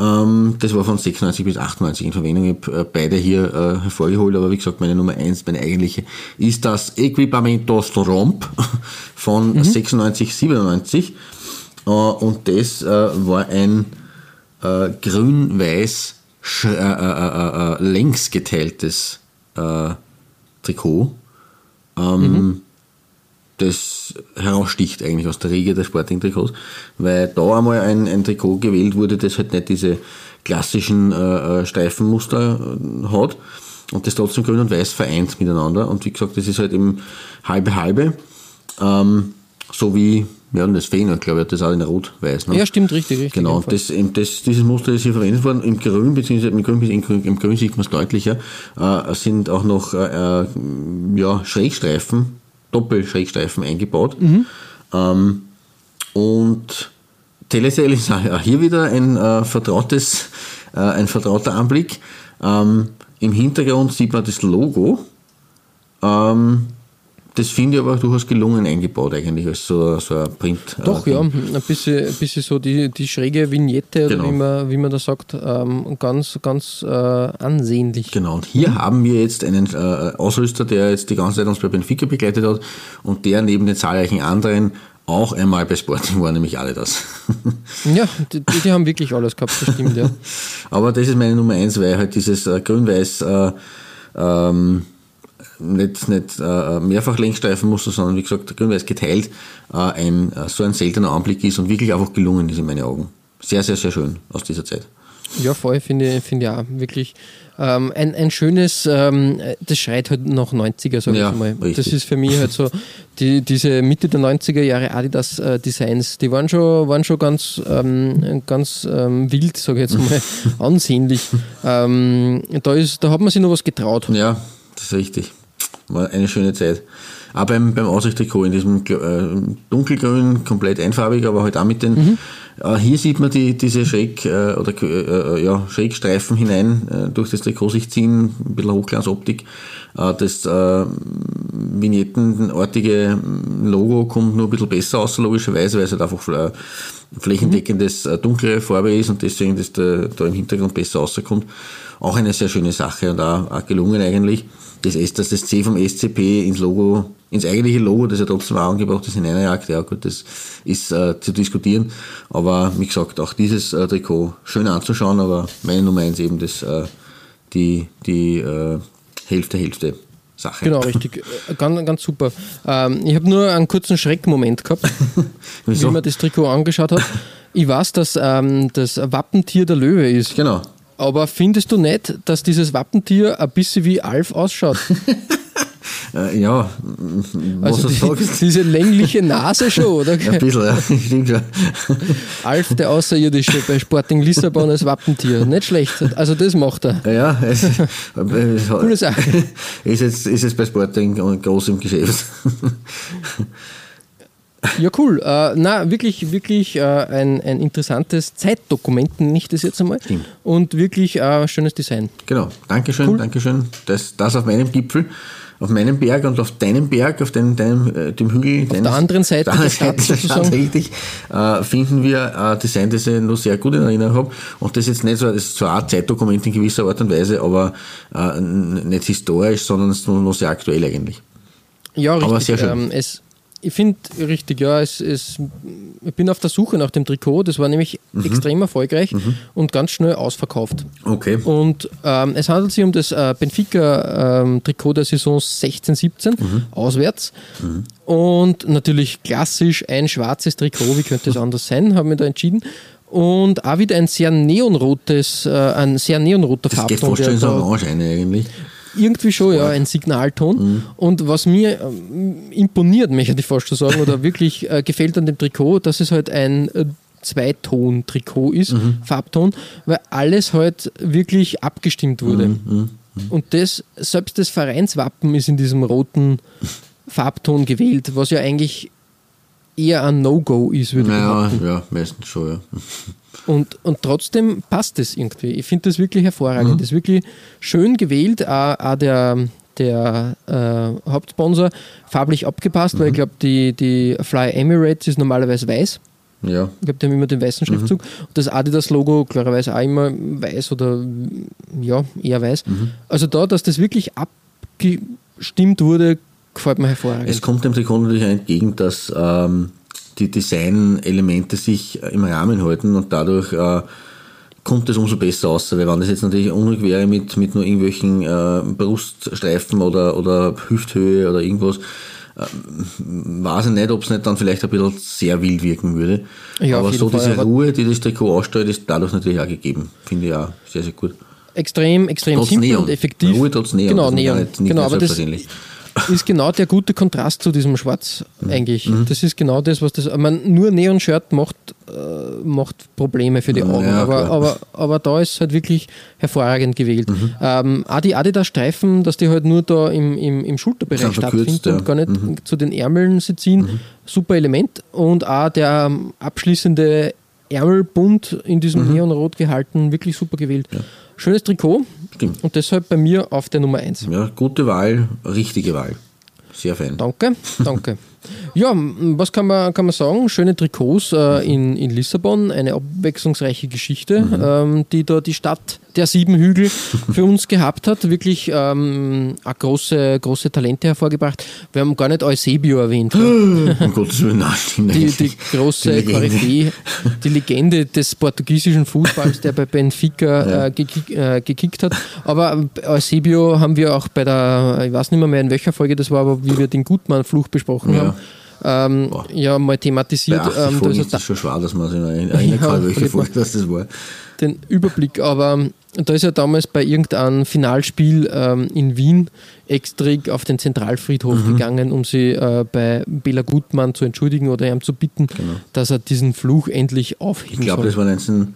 Ähm, Das war von 96 bis 98 in Verwendung. Ich habe äh, beide hier äh, hervorgeholt, aber wie gesagt, meine Nummer 1, meine eigentliche, ist das Equipamientos Romp von 96, 97. Äh, Und das äh, war ein äh, grün-weiß äh, längs geteiltes Trikot, ähm, das heraussticht eigentlich aus der Riege der Sporting-Trikots, weil da einmal ein, ein Trikot gewählt wurde, das halt nicht diese klassischen äh, äh, Streifenmuster äh, hat und das trotzdem grün und weiß vereint miteinander. Und wie gesagt, das ist halt eben halbe-halbe, ähm, so wie ja, und das Fehler, glaube ich, hat das auch in Rot-Weiß. Ne? Ja, stimmt, richtig, richtig. Genau, das, das, dieses Muster ist hier verwendet worden. Im Grün, beziehungsweise im Grün, im Grün, im Grün sieht man es deutlicher, äh, sind auch noch äh, äh, ja, Schrägstreifen, Doppelschrägstreifen eingebaut. Ähm, und Telecel ist auch hier wieder ein äh, vertrautes, äh, ein vertrauter Anblick. Ähm, Im Hintergrund sieht man das Logo. Ähm, das finde ich aber durchaus gelungen eingebaut eigentlich als so, so ein Print. äh, Doch, ja, ein bisschen, ein bisschen so die, die schräge Vignette, oder Genau. wie, man, wie man das sagt, ähm, ganz, ganz äh, ansehnlich. Genau, und hier haben wir jetzt einen äh, Ausrüster, der jetzt die ganze Zeit uns bei Benfica begleitet hat und der neben den zahlreichen anderen auch einmal bei Sporting war, nämlich alle das. Ja, die, die haben wirklich alles gehabt, das stimmt, ja. Aber das ist meine Nummer eins, weil halt dieses äh, grün-weiß äh, ähm, nicht, nicht äh, mehrfach Längsstreifenmuster, sondern wie gesagt grün-weiß geteilt äh, ein, äh, so ein seltener Anblick ist und wirklich einfach gelungen ist in meinen Augen. Sehr, sehr, sehr schön aus dieser Zeit. Ja, voll, finde ich, finde ich auch wirklich ähm, ein, ein schönes, ähm, das schreit halt nach 90er, sag Ja, ich mal. richtig. Das ist für mich halt so, die, diese Mitte der 90er Jahre Adidas äh, Designs, die waren schon, waren schon ganz, ähm, ganz ähm, wild, sage ich jetzt mal, ansehnlich. Ähm, da, ist, da hat man sich noch was getraut. Ja, das ist richtig. War eine schöne Zeit. Auch beim, beim Aussichttrikot in diesem äh, dunkelgrün, komplett einfarbig, aber halt auch mit den. Äh, hier sieht man die, diese Schräg, äh, oder, äh, ja, Schrägstreifen hinein äh, durch das Trikot sich ziehen, ein bisschen Hochglanzoptik. Äh, das äh, vignettenartige Logo kommt nur ein bisschen besser aus, logischerweise, weil es halt einfach äh, flächendeckendes äh, dunklere Farbe ist und deswegen das da, da im Hintergrund besser rauskommt. Auch eine sehr schöne Sache und auch, auch gelungen eigentlich. Das, S, dass das C vom SCP ins Logo, ins eigentliche Logo, das ja trotzdem auch angebracht ist, hineinjagt, ja gut, das ist äh, zu diskutieren. Aber wie gesagt, auch dieses äh, Trikot schön anzuschauen, aber meine Nummer eins eben das, äh, die, die äh, Hälfte, Hälfte Sache. Genau, richtig. Äh, Ganz, ganz super. Ähm, ich habe nur einen kurzen Schreckmoment gehabt, wie man das Trikot angeschaut hat. Ich weiß, dass ähm, das Wappentier der Löwe ist. Genau. Aber findest du nicht, dass dieses Wappentier ein bisschen wie Alf ausschaut? Äh, ja, was Also die, sagst. diese längliche Nase schon, oder? Ein bisschen, ja, stimmt schon. Alf, der Außerirdische bei Sporting Lissabon als Wappentier. Nicht schlecht. Also das macht er. Ja, es, es Coole Sache. ist, jetzt, ist jetzt bei Sporting groß im Geschäft. Ja, cool. Äh, na, wirklich, wirklich äh, ein, ein interessantes Zeitdokument, nenne ich das jetzt einmal. Stimmt. Und wirklich äh, schönes Design. Genau, Dankeschön, Cool. Dankeschön. Das, das auf meinem Gipfel. auf meinem Berg und auf deinem Berg, auf deinem, deinem äh, dem Hügel. Auf der anderen Seite der, Stadt, sozusagen. Richtig, äh, finden wir ein Design, das ich noch sehr gut in Erinnerung habe. Und das ist jetzt nicht so, das ist zwar ein Zeitdokument in gewisser Art und Weise, aber äh, nicht historisch, sondern es ist noch sehr aktuell eigentlich. Ja, richtig. Aber sehr schön. Ähm, ich finde richtig, ja, es, es, ich bin auf der Suche nach dem Trikot. Das war nämlich mhm. extrem erfolgreich mhm. und ganz schnell ausverkauft. Okay. Und ähm, es handelt sich um das äh, Benfica-Trikot ähm, der Saison 16-17, mhm. auswärts. Mhm. Und natürlich klassisch ein schwarzes Trikot, wie könnte es anders sein, haben wir da entschieden. Und auch wieder ein sehr neonrotes, äh, ein sehr neonroter Farbton. Das geht fast schon ins Orange eigentlich. Irgendwie schon, ja, ein Signalton. Mhm. Und was mir ähm, imponiert, möchte ich fast schon sagen, oder wirklich äh, gefällt an dem Trikot, dass es halt ein äh, Zweiton-Trikot ist, mhm. Farbton, weil alles halt wirklich abgestimmt wurde. Mhm. mhm. Und das, selbst das Vereinswappen ist in diesem roten Farbton gewählt, was ja eigentlich eher ein No-Go ist, würde ich naja, Ja, meistens schon, ja. Und, und trotzdem passt es irgendwie. Ich finde das wirklich hervorragend. Mhm. Das ist wirklich schön gewählt. Auch, auch der, der äh, Hauptsponsor farblich abgepasst, mhm. weil ich glaube, die, die Fly Emirates ist normalerweise weiß. Ja. Ich glaube, die haben immer den weißen mhm. Schriftzug. Mhm. Und das Adidas-Logo klarerweise auch immer weiß oder ja, eher weiß. Mhm. Also da, dass das wirklich abgestimmt wurde, gefällt mir hervorragend. Es kommt dem Trikot natürlich entgegen, dass ähm, die Designelemente sich im Rahmen halten und dadurch äh, kommt es umso besser aus. Weil wenn das jetzt natürlich unruhig wäre mit, mit nur irgendwelchen äh, Bruststreifen oder, oder Hüfthöhe oder irgendwas, äh, weiß ich nicht, ob es nicht dann vielleicht ein bisschen sehr wild wirken würde. Ja, aber so Fall, diese aber Ruhe, die das Trikot ausstellt, ist dadurch natürlich auch gegeben. Finde ich auch sehr, sehr gut. Extrem, extrem trotz simpel Neon. und effektiv. Ruhe trotz Neon. Genau, Neon. Nicht, nicht genau, aber das, ist genau der gute Kontrast zu diesem Schwarz eigentlich. Mhm. Das ist genau das, was das. Ich meine, nur Neon-Shirt macht, äh, macht Probleme für die Augen, ja, aber, aber, aber da ist halt wirklich hervorragend gewählt. Mhm. Ähm, auch die Adidas-Streifen, dass die halt nur da im, im, im Schulterbereich stattfinden ja. und gar nicht mhm. zu den Ärmeln sie ziehen, mhm. super Element. Und auch der ähm, abschließende Ärmelbund in diesem mhm. Neonrot gehalten, wirklich super gewählt. Ja. Schönes Trikot. Stimmt. Und deshalb bei mir auf der Nummer 1. Ja, gute Wahl, richtige Wahl. Sehr fein. Danke, danke. Ja, was kann man, kann man sagen? Schöne Trikots äh, in, in Lissabon, eine abwechslungsreiche Geschichte, mhm. ähm, die da die Stadt der sieben Hügel für uns gehabt hat. Wirklich ähm, große, große Talente hervorgebracht. Wir haben gar nicht Eusebio erwähnt. um Gottes Willen, die, die große die Koryphäe, die Legende des portugiesischen Fußballs, der bei Benfica ja. äh, gekick, äh, gekickt hat. Aber Eusebio haben wir auch bei der, ich weiß nicht mehr, mehr in welcher Folge das war, aber wie wir den Gutmann-Fluch besprochen ja. haben, ähm, ja, mal thematisiert. Ähm, da ist es schon schwer, dass man sich erinnern kann, ja, welche Folge das, das war. Den Überblick, aber da ist ja damals bei irgendeinem Finalspiel ähm, in Wien extra auf den Zentralfriedhof mhm. gegangen, um sie äh, bei Bela Gutmann zu entschuldigen oder ihm zu bitten, genau. dass er diesen Fluch endlich aufheben Ich glaube, das war 19...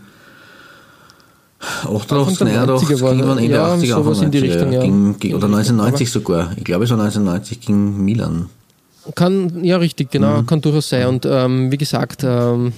88, 89, war, ging Ende ja, 80er, sowas in die Richtung, ja. Ging, ging, oder 1990 sogar. Ich glaube, es war 1990 gegen Milan. Kann, ja, richtig, genau, mhm. kann durchaus sein. Und ähm, wie gesagt, ähm,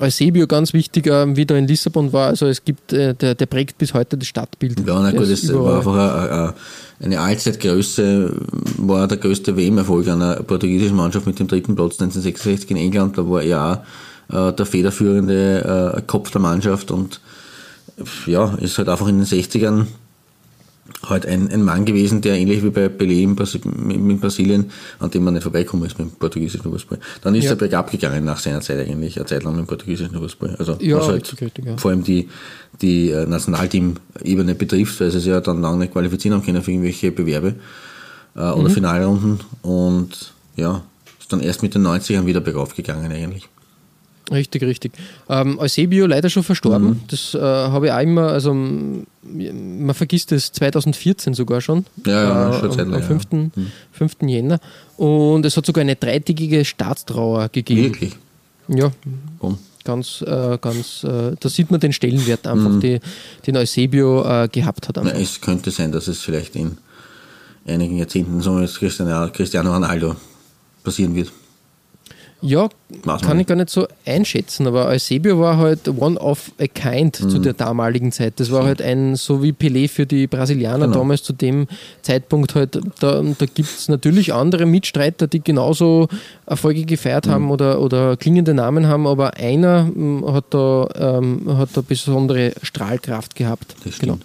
Eusebio ganz wichtig, äh, wie da in Lissabon war. Also es gibt, äh, der, der prägt bis heute das Stadtbild. Ja, na gut, das war einfach eine, eine Allzeitgröße, war der größte WM-Erfolg einer portugiesischen Mannschaft mit dem dritten Platz 1966 in England. Da war er auch äh, der federführende äh, Kopf der Mannschaft und ja, ist halt einfach in den 60ern halt ein, ein Mann gewesen, der ähnlich wie bei Pelé in, Bas in Brasilien, an dem man nicht vorbeikommen ist mit dem portugiesischen Fußball. Dann ist ja. er bergab gegangen nach seiner Zeit eigentlich, eine Zeit lang mit dem portugiesischen Fußball. Also ja, was halt richtig, ja. vor allem die, die äh, Nationalteam-Ebene betrifft, weil sie sich ja dann lange nicht qualifizieren haben können für irgendwelche Bewerbe äh, oder mhm. Finalrunden und ja, ist dann erst mit den 90ern wieder bergauf gegangen eigentlich. Richtig, richtig. Ähm, Eusebio leider schon verstorben. Mhm. Das äh, habe ich auch immer, also man vergisst es 2014 sogar schon. Ja, ja, äh, schon am, am 5. Ja. Mhm. 5. Jänner. Und es hat sogar eine dreitägige Staatstrauer gegeben. Wirklich? Ja. Warum? Ganz, äh, ganz, äh, da sieht man den Stellenwert einfach, mhm. die, den Eusebio äh, gehabt hat. Na, es könnte sein, dass es vielleicht in einigen Jahrzehnten so mit Cristiano Ronaldo passieren wird. Ja, Weiß kann ich gar nicht so einschätzen, aber Eusebio war halt one of a kind zu Mhm. der damaligen Zeit. Das war halt ein, so wie Pelé für die Brasilianer Genau. damals zu dem Zeitpunkt halt, da, da gibt es natürlich andere Mitstreiter, die genauso Erfolge gefeiert Mhm. haben oder, oder klingende Namen haben, aber einer mm, hat da, ähm, hat da besondere Strahlkraft gehabt. Das stimmt.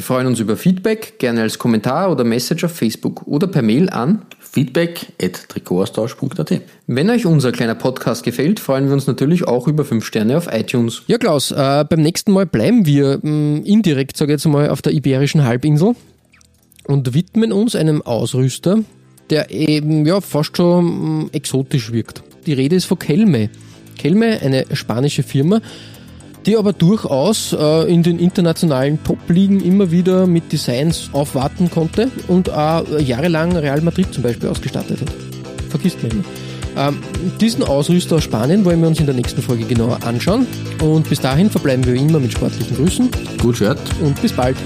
Wir freuen uns über Feedback, gerne als Kommentar oder Message auf Facebook oder per Mail an. feedback at Trikotaustausch.at Wenn euch unser kleiner Podcast gefällt, freuen wir uns natürlich auch über 5 Sterne auf iTunes. Ja, Klaus, äh, beim nächsten Mal bleiben wir mh, indirekt, sage ich jetzt mal, auf der Iberischen Halbinsel und widmen uns einem Ausrüster, der eben ja fast schon mh, exotisch wirkt. Die Rede ist von Kelme. Kelme, eine spanische Firma, die aber durchaus äh, in den internationalen Top-Ligen immer wieder mit Designs aufwarten konnte und auch äh, jahrelang Real Madrid zum Beispiel ausgestattet hat. Vergisst man immer. Ähm, diesen Ausrüster aus Spanien wollen wir uns in der nächsten Folge genauer anschauen und bis dahin verbleiben wir wie immer mit sportlichen Grüßen Gut Shirt. und bis bald.